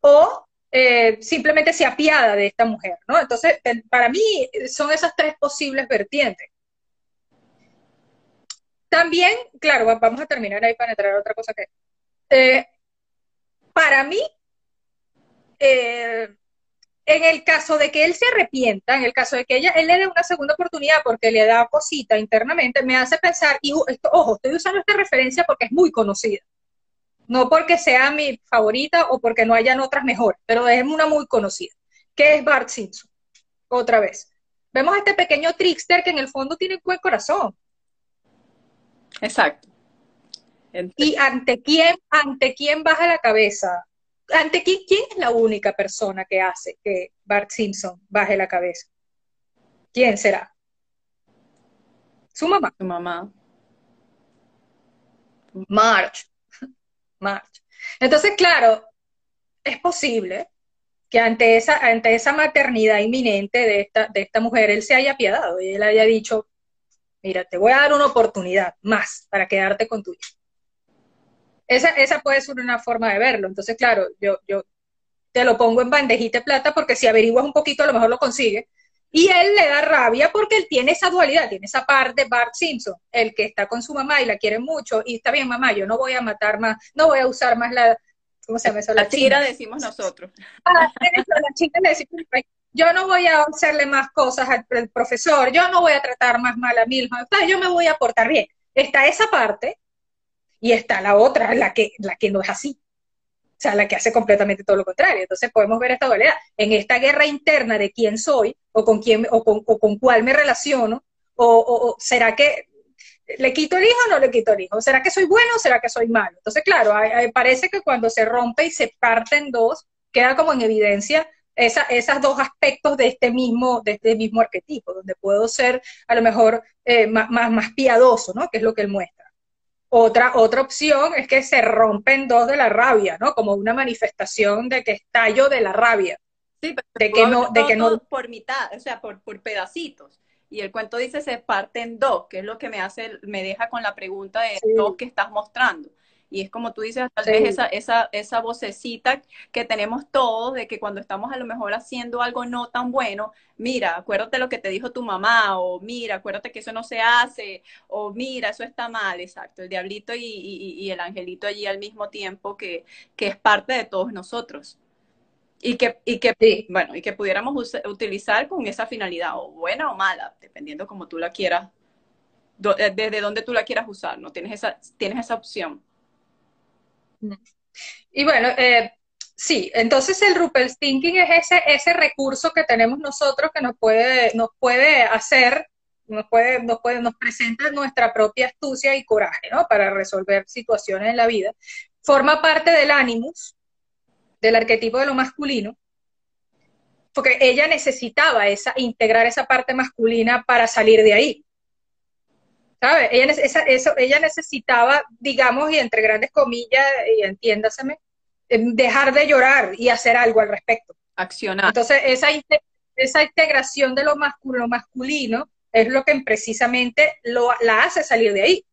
o eh, simplemente se apiada de esta mujer, ¿no? Entonces, para mí son esas tres posibles vertientes. También, claro, vamos a terminar ahí para entrar a otra cosa que... Eh, para mí, eh, en el caso de que él se arrepienta, en el caso de que ella, él le dé una segunda oportunidad porque le da cosita internamente, me hace pensar, y ojo, estoy usando esta referencia porque es muy conocida, no porque sea mi favorita o porque no hayan otras mejores, pero es una muy conocida, que es Bart Simpson, otra vez. Vemos a este pequeño trickster que en el fondo tiene un buen corazón. Exacto. ¿Y ante quién, ante quién baja la cabeza? ¿Ante quién, es la única persona que hace que Bart Simpson baje la cabeza? ¿Quién será? Su mamá. Su mamá. March. March. Entonces, claro, es posible que ante esa, ante esa maternidad inminente de esta, de esta mujer, él se haya apiadado y él haya dicho, mira, te voy a dar una oportunidad más para quedarte con tu hijo. Esa, esa puede ser una forma de verlo. Entonces, claro, yo, yo te lo pongo en bandejita de plata porque si averiguas un poquito a lo mejor lo consigue. Y él le da rabia porque él tiene esa dualidad, tiene esa parte de Bart Simpson, el que está con su mamá y la quiere mucho y está bien mamá, yo no voy a matar más, no voy a usar más la, ¿cómo se llama eso? La, chira decimos nosotros. Ah, la chira le decimos, yo no voy a hacerle más cosas al, profesor, yo no voy a tratar más mal a mi hijo, yo me voy a portar bien. Está esa parte y está la otra, la que, la que no es así. O sea, la que hace completamente todo lo contrario. Entonces podemos ver esta dualidad. En esta guerra interna de quién soy, o con quién, o con, o con cuál me relaciono, o, o, será que le quito el hijo o no le quito el hijo, será que soy bueno o será que soy malo. Entonces, claro, parece que cuando se rompe y se parte en dos, queda como en evidencia esa, esos dos aspectos de este mismo, de este mismo arquetipo, donde puedo ser a lo mejor eh, más, más, más, piadoso, ¿no? Que es lo que él muestra. Otra, otra opción es que se rompen dos de la rabia, ¿no? Como una manifestación de que estallo de la rabia. Sí, pero de que no, de que no por mitad, o sea, por, por pedacitos. Y el cuento dice se parte en dos, que es lo que me hace, me deja con la pregunta de dos que estás mostrando. Y es como tú dices, tal vez esa, esa, esa vocecita que tenemos todos de que cuando estamos a lo mejor haciendo algo no tan bueno, mira, acuérdate lo que te dijo tu mamá, o mira, acuérdate que eso no se hace, o mira, eso está mal, exacto. El diablito y, y, y el angelito allí al mismo tiempo que, que es parte de todos nosotros y que, y que, bueno, y que pudiéramos utilizar con esa finalidad, o buena o mala, dependiendo como tú la quieras, eh, desde donde tú la quieras usar, ¿no? Tienes esa, tienes esa opción. Y bueno, eh, sí, entonces el Thinking es ese, ese recurso que tenemos nosotros que nos puede, nos puede hacer, nos puede, nos puede, nos presenta nuestra propia astucia y coraje, ¿no? Para resolver situaciones en la vida. Forma parte del Animus, del arquetipo de lo masculino, porque ella necesitaba esa, integrar esa parte masculina para salir de ahí. ¿Sabe? Ella, eso, ella necesitaba, digamos, y entre grandes comillas, y entiéndaseme, em, dejar de llorar y hacer algo al respecto. Accionar. Entonces, esa, esa integración de lo masculino, masculino es lo que precisamente lo, la hace salir de ahí,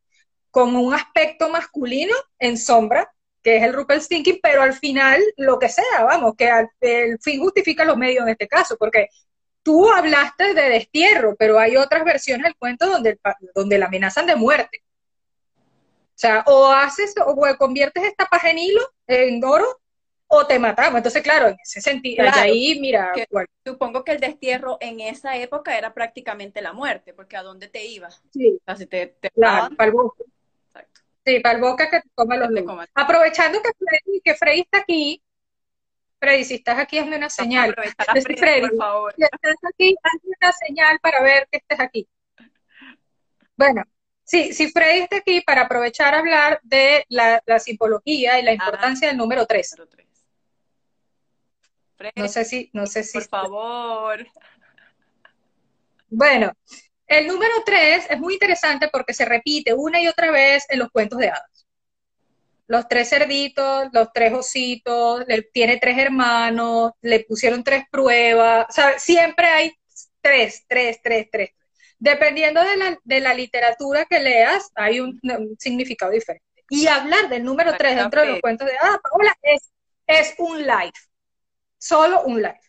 con un aspecto masculino en sombra, que es el Rupert Stinking, pero al final lo que sea, vamos, que el fin justifica los medios en este caso, porque Tú hablaste de destierro, pero hay otras versiones del cuento donde, donde la amenazan de muerte. O sea, o haces o conviertes esta paja en hilo, en oro, o te matamos. Entonces, claro, en ese sentido, ahí, mira. Supongo que el destierro en esa época era prácticamente la muerte, porque ¿a dónde te ibas? Sí. O sea, te, claro, para el bosque. Exacto. Sí, para el bosque que te coma los Aprovechando que que Freddy está aquí, Freddy, si estás aquí, hazme una señal. Freddy, por favor. Si estás aquí, hazme una señal para ver que estés aquí. Bueno, sí, si Freddy está aquí para aprovechar a hablar de la, la simbología y la importancia del número 3. no sé si, no sé si. Por favor. Bueno, el número 3 es muy interesante porque se repite una y otra vez en los cuentos de hadas los tres cerditos, los tres ositos, le, tiene tres hermanos, le pusieron tres pruebas, o sea, siempre hay tres, tres, tres, tres. Dependiendo de la, de la literatura que leas, hay un, significado diferente. Y hablar del número tres dentro de los cuentos de ah, Paola es, es un live, solo un live.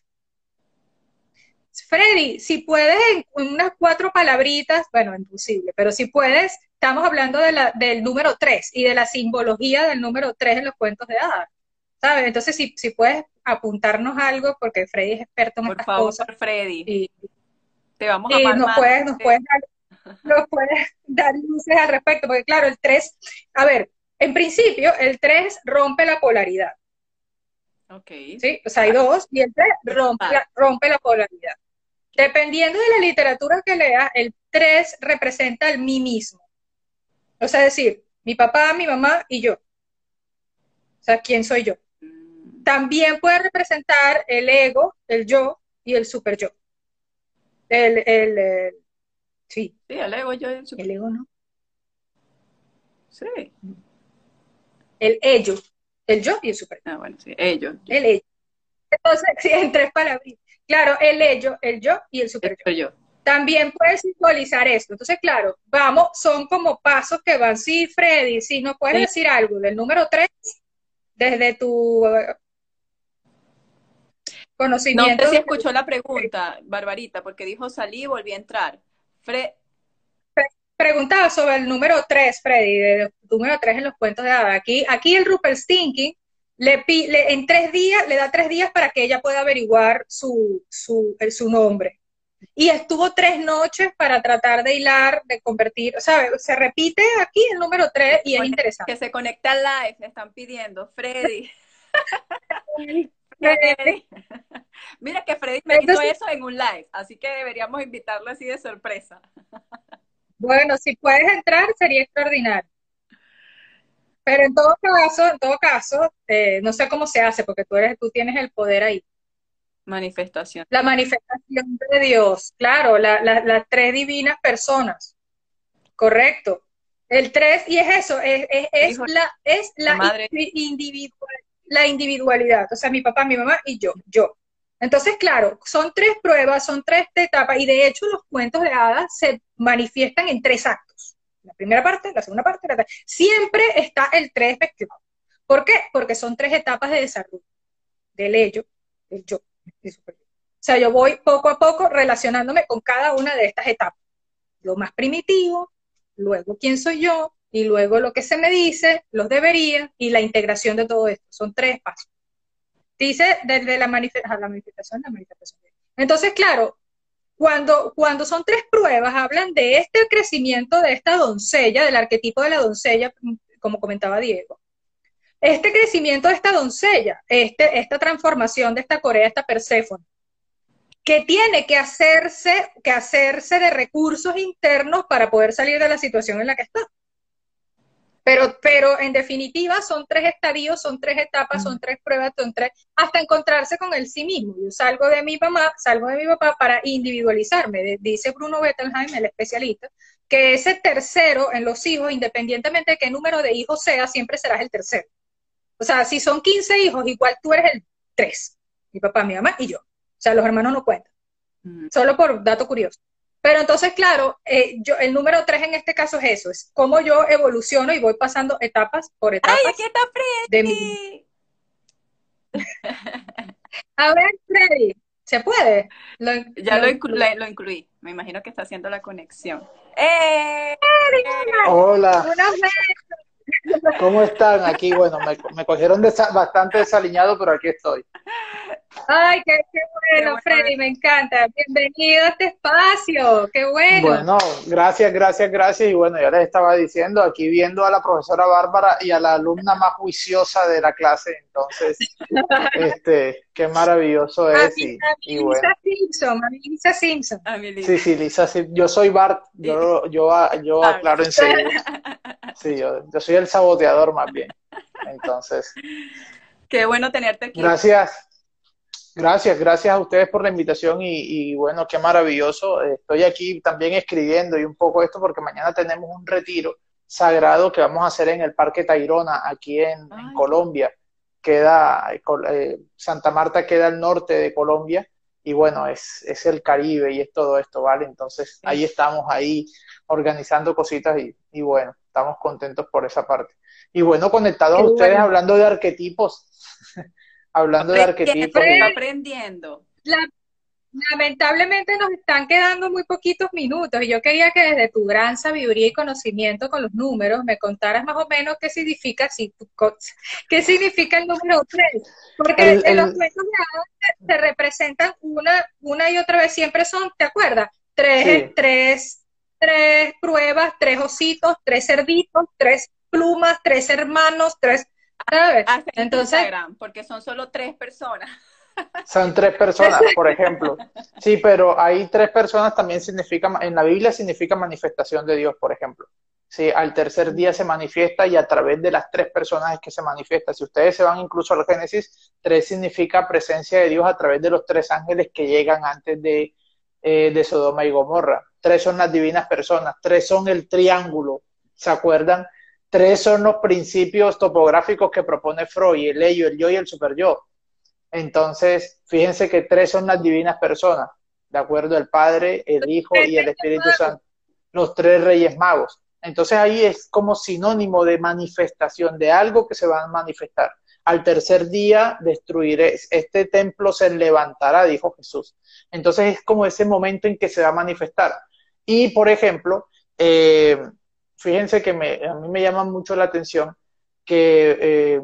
Freddy, si puedes en unas cuatro palabritas, bueno, imposible, pero si puedes, estamos hablando de la, del número tres y de la simbología del número tres en los cuentos de hadas, ¿sabes? Entonces, si, si puedes apuntarnos algo, porque Freddy es experto en Por estas favor, cosas. Freddy. Y, te vamos a nos puedes, nos, puedes dar, nos puedes dar luces al respecto, porque claro, el 3, a ver, en principio, el 3 rompe la polaridad. Ok. Sí, o sea, hay dos y el 3 rompe, rompe la polaridad. Dependiendo de la literatura que leas, el 3 representa el mí mismo. O sea, decir, mi papá, mi mamá y yo. O sea, ¿quién soy yo? Mm. También puede representar el ego, el yo y el super yo. El, el, sí. Sí, el ego, yo y el super El ego, ¿no? Sí. El ello. El yo y el super. Ah, bueno, sí, ello. El ello. Entonces, sí, en tres palabras. Claro, el ello, el yo y el super yo. También puedes simbolizar esto. Entonces, claro, vamos, son como pasos que van. Sí, Freddy, si no puedes decir algo del número 3, desde tu conocimiento. No sé si escuchó la pregunta, Barbarita, porque dijo salí y volví a entrar. Preguntaba sobre el número 3, Freddy, el número 3 en los cuentos de hadas. Aquí, aquí el Rupert Stinking le, le, en tres días, le da tres días para que ella pueda averiguar su, su, su nombre. Y estuvo tres noches para tratar de hilar, de convertir, o sea, se repite aquí el número tres y es interesante. Que se conecta al live, me están pidiendo, Freddy. Mira que Freddy me hizo eso en un live, así que deberíamos invitarlo así de sorpresa. Bueno, si puedes entrar sería extraordinario. Pero en todo caso, en todo caso, eh, no sé cómo se hace, porque tú eres, tú tienes el poder ahí. Manifestación. La manifestación de Dios, claro, las tres divinas personas. Correcto. El tres, y es eso, es, es, la, es la, individual, la individualidad. O sea, mi papá, mi mamá y yo, yo. Entonces, claro, son tres pruebas, son tres etapas, y de hecho los cuentos de hadas se manifiestan en tres actos. La primera parte, la segunda parte, la siempre está el tres mezclado. ¿Por qué? Porque son tres etapas de desarrollo, del ello, del yo. O sea, yo voy poco a poco relacionándome con cada una de estas etapas. Lo más primitivo, luego quién soy yo, y luego lo que se me dice, los debería, y la integración de todo esto. Son tres pasos. Dice desde la, manifestación, la manifestación, la manifestación. Entonces, claro, cuando, cuando son tres pruebas, hablan de este crecimiento de esta doncella, del arquetipo de la doncella, como comentaba Diego este crecimiento de esta doncella, este, esta transformación de esta Corea, esta Perséfone, que tiene que hacerse, que hacerse de recursos internos para poder salir de la situación en la que está. Pero, pero en definitiva son tres estadios, son tres etapas, son tres pruebas, son tres, hasta encontrarse con el sí mismo. Yo salgo de mi mamá, salgo de mi papá para individualizarme. Dice Bruno Bettelheim, el especialista, que ese tercero en los hijos, independientemente de qué número de hijos sea, siempre serás el tercero. O sea, si son 15 hijos, igual tú eres el 3. Mi papá, mi mamá y yo. O sea, los hermanos no cuentan. Mm. Solo por dato curioso. Pero entonces, claro, eh, yo, el número 3 en este caso es eso, es cómo yo evoluciono y voy pasando etapas por etapas. ¡Ay, aquí está Freddy! A ver, Freddy, ¿se puede? ya lo, lo, incluí. Me imagino que está haciendo la conexión. ¡Eh! Hola. ¿Cómo están aquí? Bueno, me, cogieron bastante desaliñado, pero aquí estoy. Ay, qué, bueno, Freddy, me encanta. Bienvenido a este espacio, qué bueno. Bueno, gracias, gracias, gracias. Y bueno, ya les estaba diciendo, aquí viendo a la profesora Bárbara y a la alumna más juiciosa de la clase, entonces, este, qué maravilloso es. y, Lisa Simpson, a Lisa Simpson. Sí, sí, Lisa Simpson. Yo soy Bart, yo, yo, yo aclaro enseguida. Sí, yo, yo soy el saboteador más bien. Entonces. Qué bueno tenerte aquí. Gracias. Gracias, gracias a ustedes por la invitación y, bueno, qué maravilloso. Estoy aquí también escribiendo y un poco esto porque mañana tenemos un retiro sagrado que vamos a hacer en el Parque Tayrona, aquí en, Colombia. Queda, eh, Santa Marta queda al norte de Colombia y bueno, es, es el Caribe y es todo esto, ¿vale? Entonces ahí estamos, ahí organizando cositas y bueno, estamos contentos por esa parte. Y bueno, conectados a ustedes hablando de arquetipos, hablando de arquetipos. aprendiendo. Lamentablemente nos están quedando muy poquitos minutos y yo quería que desde tu gran sabiduría y conocimiento con los números me contaras más o menos qué significa qué significa el número 3. Porque en los cuentos de se representan una, una y otra vez, siempre son, ¿te acuerdas? Tres, tres, tres pruebas, tres ositos, tres cerditos, tres plumas, tres hermanos, tres... ¿sabes? Entonces, porque son solo tres personas. Son tres personas, por ejemplo. Sí, pero hay tres personas también significa, en la Biblia significa manifestación de Dios, por ejemplo. Sí, al tercer día se manifiesta y a través de las tres personas es que se manifiesta. Si ustedes se van incluso al Génesis, tres significa presencia de Dios a través de los tres ángeles que llegan antes de, eh, de Sodoma y Gomorra tres son las divinas personas, tres son el triángulo, ¿se acuerdan? Tres son los principios topográficos que propone Freud, el ello, el yo y el super yo. Entonces, fíjense que tres son las divinas personas, ¿de acuerdo? El Padre, el Hijo y el Espíritu Santo, los tres reyes magos. Entonces ahí es como sinónimo de manifestación de algo que se va a manifestar. Al tercer día destruiré, este templo se levantará, dijo Jesús. Entonces es como ese momento en que se va a manifestar. Y, por ejemplo, eh, fíjense que a mí me llama mucho la atención que eh,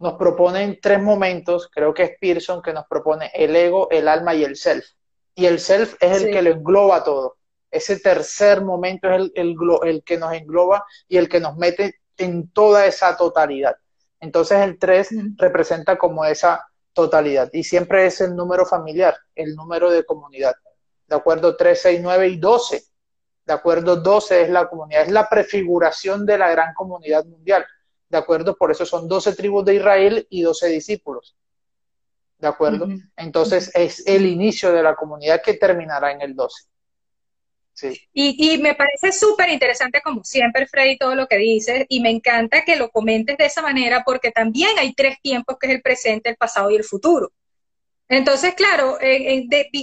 nos proponen tres momentos, creo que es Pearson que nos propone el ego, el alma y el self. Y el self es el que lo engloba todo. Ese tercer momento es el, el, que nos engloba y el que nos mete en toda esa totalidad. Entonces el 3 representa como esa totalidad y siempre es el número familiar, el número de comunidad. ¿De acuerdo? 3, 6, 9 y 12. ¿De acuerdo? 12 es la comunidad, es la prefiguración de la gran comunidad mundial. ¿De acuerdo? Por eso son 12 tribus de Israel y 12 discípulos. ¿De acuerdo? Entonces es el inicio de la comunidad que terminará en el 12. Y, me parece súper interesante, como siempre, Freddy, todo lo que dices, y me encanta que lo comentes de esa manera, porque también hay tres tiempos, que es el presente, el pasado y el futuro. Entonces, claro,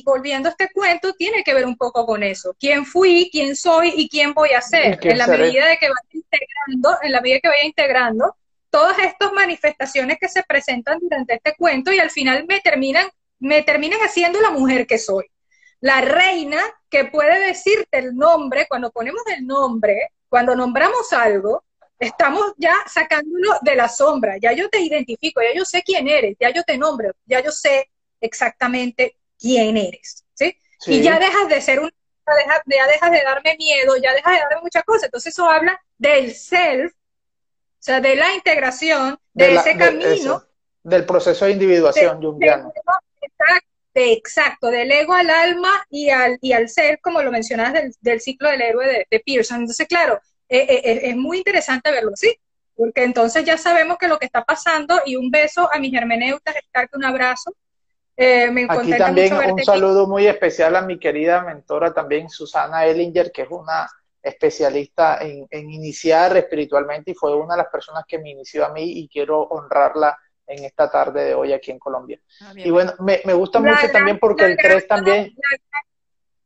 volviendo a este cuento, tiene que ver un poco con eso. ¿Quién fui, quién soy y quién voy a ser? En la medida de que vaya integrando, en la medida que vaya integrando todas estas manifestaciones que se presentan durante este cuento y al final me terminan, me terminan haciendo la mujer que soy la reina que puede decirte el nombre, cuando ponemos el nombre, cuando nombramos algo, estamos ya sacándolo de la sombra, ya yo te identifico, ya yo sé quién eres, ya yo te nombro, ya yo sé exactamente quién eres, ¿sí? Y ya dejas de ser un, ya dejas, de darme miedo, ya dejas de darme muchas cosas, entonces eso habla del self, o sea, de la integración, de, ese camino. del proceso de individuación junguiano. Exacto exacto, del ego al alma y al, y al ser, como lo mencionabas del, ciclo del héroe de, Pearson. Entonces, claro, eh, eh, eh, es muy interesante verlo así, porque entonces ya sabemos que lo que está pasando, y un beso a mis hermeneutas, que un abrazo. Me aquí también un saludo muy especial a mi querida mentora también, Susana Ellinger, que es una especialista en, en iniciar espiritualmente y fue una de las personas que me inició a mí y quiero honrarla en esta tarde de hoy aquí en Colombia. Ah, y bueno, me, gusta mucho también porque el 3 también...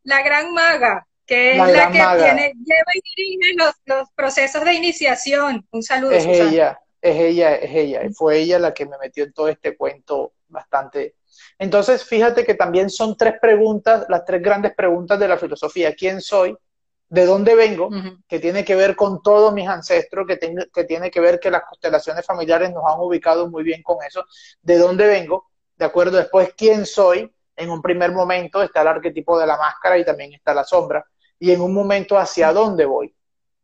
La, gran maga, que es la, que tiene, lleva y dirige los, los, procesos de iniciación. Un saludo. Es ella, es ella, es ella. Fue ella la que me metió en todo este cuento bastante. Entonces, fíjate que también son tres preguntas, las tres grandes preguntas de la filosofía. ¿Quién soy? de dónde vengo, que tiene que ver con todos mis ancestros, que, que tiene que ver que las constelaciones familiares nos han ubicado muy bien con eso, de dónde vengo, de acuerdo, después quién soy, en un primer momento está el arquetipo de la máscara y también está la sombra, y en un momento hacia dónde voy,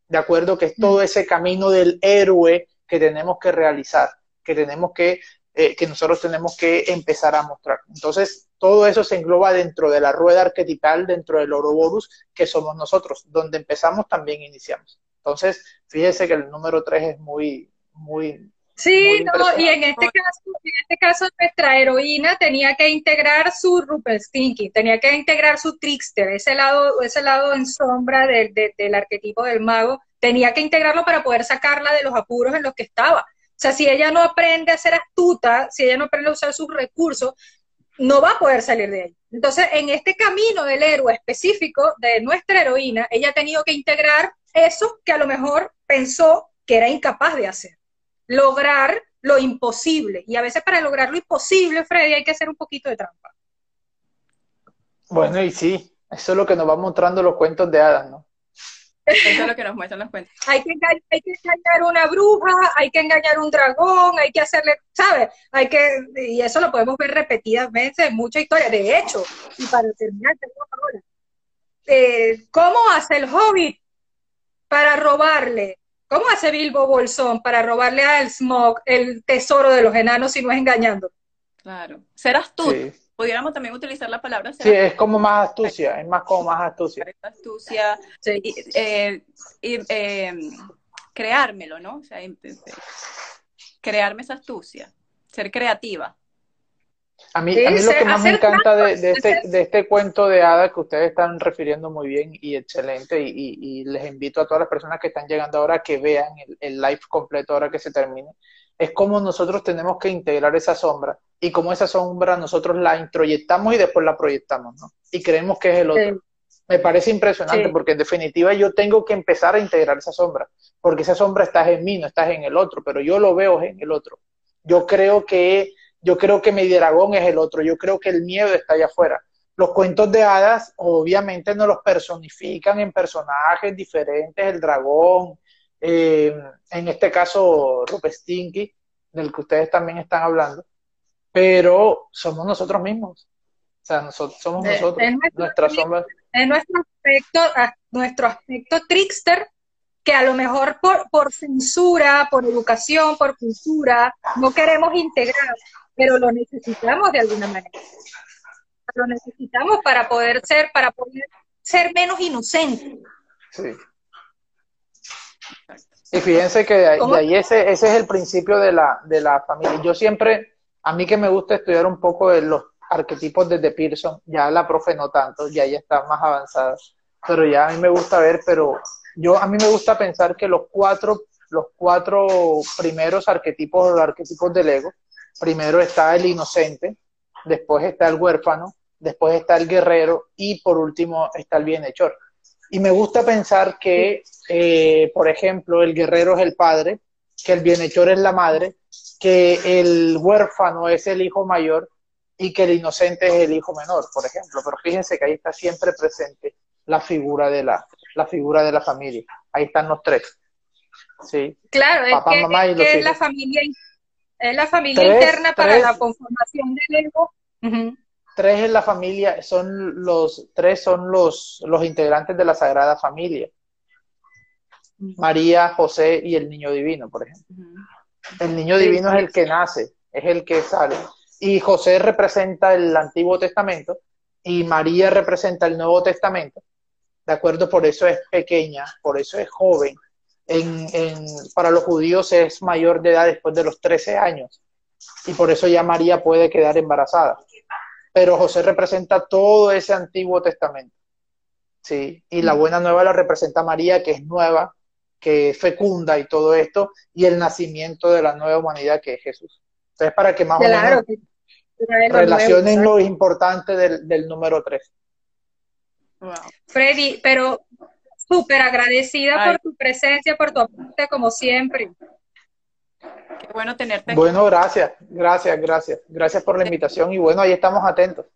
de acuerdo, que es todo ese camino del héroe que tenemos que realizar, que tenemos que, eh, que nosotros tenemos que empezar a mostrar. Entonces, todo eso se engloba dentro de la rueda arquetipal, dentro del Ouroboros, que somos nosotros. Donde empezamos, también iniciamos. Entonces, fíjese que el número 3 es muy, muy... Sí, no, y en este caso, en este caso nuestra heroína tenía que integrar su Rumpelstiltskin, tenía que integrar su trickster, ese lado, ese lado en sombra del, del arquetipo del mago, tenía que integrarlo para poder sacarla de los apuros en los que estaba. O sea, si ella no aprende a ser astuta, si ella no aprende a usar sus recursos, no va a poder salir de ahí. Entonces, en este camino del héroe específico de nuestra heroína, ella ha tenido que integrar eso que a lo mejor pensó que era incapaz de hacer. Lograr lo imposible. Y a veces para lograr lo imposible, Freddy, hay que hacer un poquito de trampa. Bueno, y sí, eso es lo que nos van mostrando los cuentos de hadas, ¿no? Eso es lo que nos muestran los cuentos. Hay que, engañar, hay que engañar una bruja, hay que engañar un dragón, hay que hacerle, ¿sabes? Hay que, y eso lo podemos ver repetidas veces en muchas historias. De hecho, y para terminar, ahora, eh, ¿cómo hace el hobbit para robarle? ¿Cómo hace Bilbo Bolsón para robarle al Smog el tesoro de los enanos si no es engañando? Claro. Serás tú pudiéramos también utilizar la palabra. Sí, es como más astucia, es más como más astucia. Astucia, y, eh, eh, creármelo, ¿no? O sea, crearme esa astucia, ser creativa. A mí, a mí lo que más me encanta de, este, de, este, cuento de hadas que ustedes están refiriendo muy bien y excelente, y, les invito a todas las personas que están llegando ahora que vean el, el live completo ahora que se termine, es como nosotros tenemos que integrar esa sombra y como esa sombra nosotros la introyectamos y después la proyectamos, ¿no? Y creemos que es el otro. Me parece impresionante porque en definitiva yo tengo que empezar a integrar esa sombra, porque esa sombra está en mí, no está en el otro, pero yo lo veo en el otro. Yo creo que yo creo que mi dragón es el otro, yo creo que el miedo está allá afuera. Los cuentos de hadas obviamente no los personifican en personajes diferentes, el dragón, eh, en este caso Rupestinky, del que ustedes también están hablando, pero somos nosotros mismos. O sea, nosotros, somos nosotros, nuestra sombra. Es nuestro aspecto, nuestro aspecto trickster, que a lo mejor por, por censura, por educación, por cultura, no queremos integrar, pero lo necesitamos de alguna manera. Lo necesitamos para poder ser, para poder ser menos inocentes. Sí. Y fíjense que de ahí, ese, ese es el principio de la, de la familia. Yo siempre, a mí que me gusta estudiar un poco de los arquetipos desde Pearson, ya la profe no tanto, ya ella está más avanzada, pero ya a mí me gusta ver, pero yo a mí me gusta pensar que los cuatro, los cuatro primeros arquetipos, los arquetipos del ego, primero está el inocente, después está el huérfano, después está el guerrero y por último está el bienhechor. Y me gusta pensar que, eh, por ejemplo, el guerrero es el padre, que el bienhechor es la madre, que el huérfano es el hijo mayor y que el inocente es el hijo menor, por ejemplo. Pero fíjense que ahí está siempre presente la figura de la, la figura de la familia. Ahí están los tres. Sí. Claro, es que, es la familia, es la familia interna para la conformación del ego. Tres en la familia son los tres son los, los integrantes de la Sagrada Familia. María, José y el niño divino, por ejemplo. El niño divino es el que nace, es el que sale. Y José representa el Antiguo Testamento y María representa el Nuevo Testamento. ¿De acuerdo? Por eso es pequeña, por eso es joven. En, en, para los judíos es mayor de edad después de los 13 años. Y por eso ya María puede quedar embarazada. Pero José representa todo ese Antiguo Testamento. Sí, y la buena nueva la representa María, que es nueva, que es fecunda y todo esto, y el nacimiento de la nueva humanidad que es Jesús. Entonces, para que más o menos relacionen lo importante del, número 3. Freddy, pero súper agradecida por tu presencia, por tu aporte, como siempre. Qué bueno tenerte. Bueno, gracias, gracias, gracias. Gracias por la invitación y bueno, ahí estamos atentos.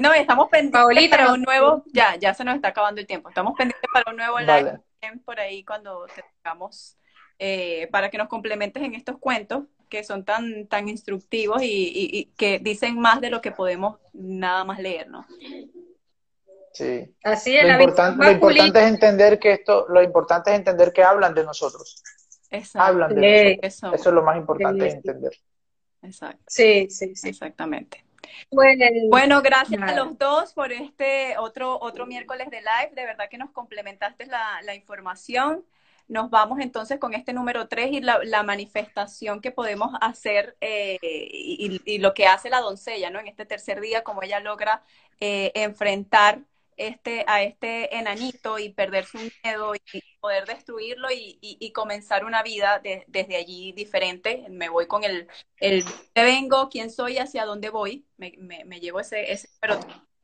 No, estamos pendientes para un nuevo, ya, ya se nos está acabando el tiempo. Estamos pendientes para un nuevo live por ahí cuando tengamos, eh, para que nos complementes en estos cuentos que son tan, tan instructivos y, que dicen más de lo que podemos nada más leer, ¿no? Sí. Así es, lo, importante, lo importante es entender que esto, lo importante es entender que hablan de nosotros. Exacto. Hablan de nosotros. Eso. es lo más importante entender. Exacto. Sí, sí, sí. Exactamente. Bueno, gracias a los dos por este otro, otro miércoles de live. De verdad que nos complementaste la, la información. Nos vamos entonces con este número 3 y la, manifestación que podemos hacer eh, y, lo que hace la doncella, ¿no? En este tercer día, como ella logra eh, enfrentar este, a este enanito y perder su miedo y poder destruirlo y, comenzar una vida desde allí diferente. Me voy con el, el de vengo, quién soy, hacia dónde voy. Me, me, llevo ese, ese, pero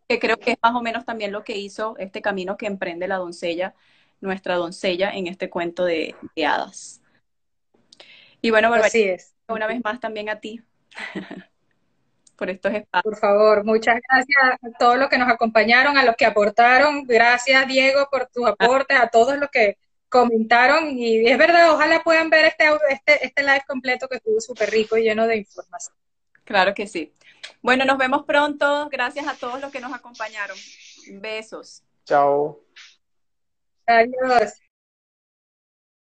que creo que es más o menos también lo que hizo este camino que emprende la doncella nuestra doncella en este cuento de, hadas. Y bueno, una vez más también a ti por estos espacios. Por favor, muchas gracias a todos los que nos acompañaron, a los que aportaron. Gracias, Diego, por tus aportes, a todos los que comentaron. Y es verdad, ojalá puedan ver este, este, este live completo que estuvo súper rico y lleno de información. Claro que sí. Bueno, nos vemos pronto. Gracias a todos los que nos acompañaron. Besos. Chao. Adiós.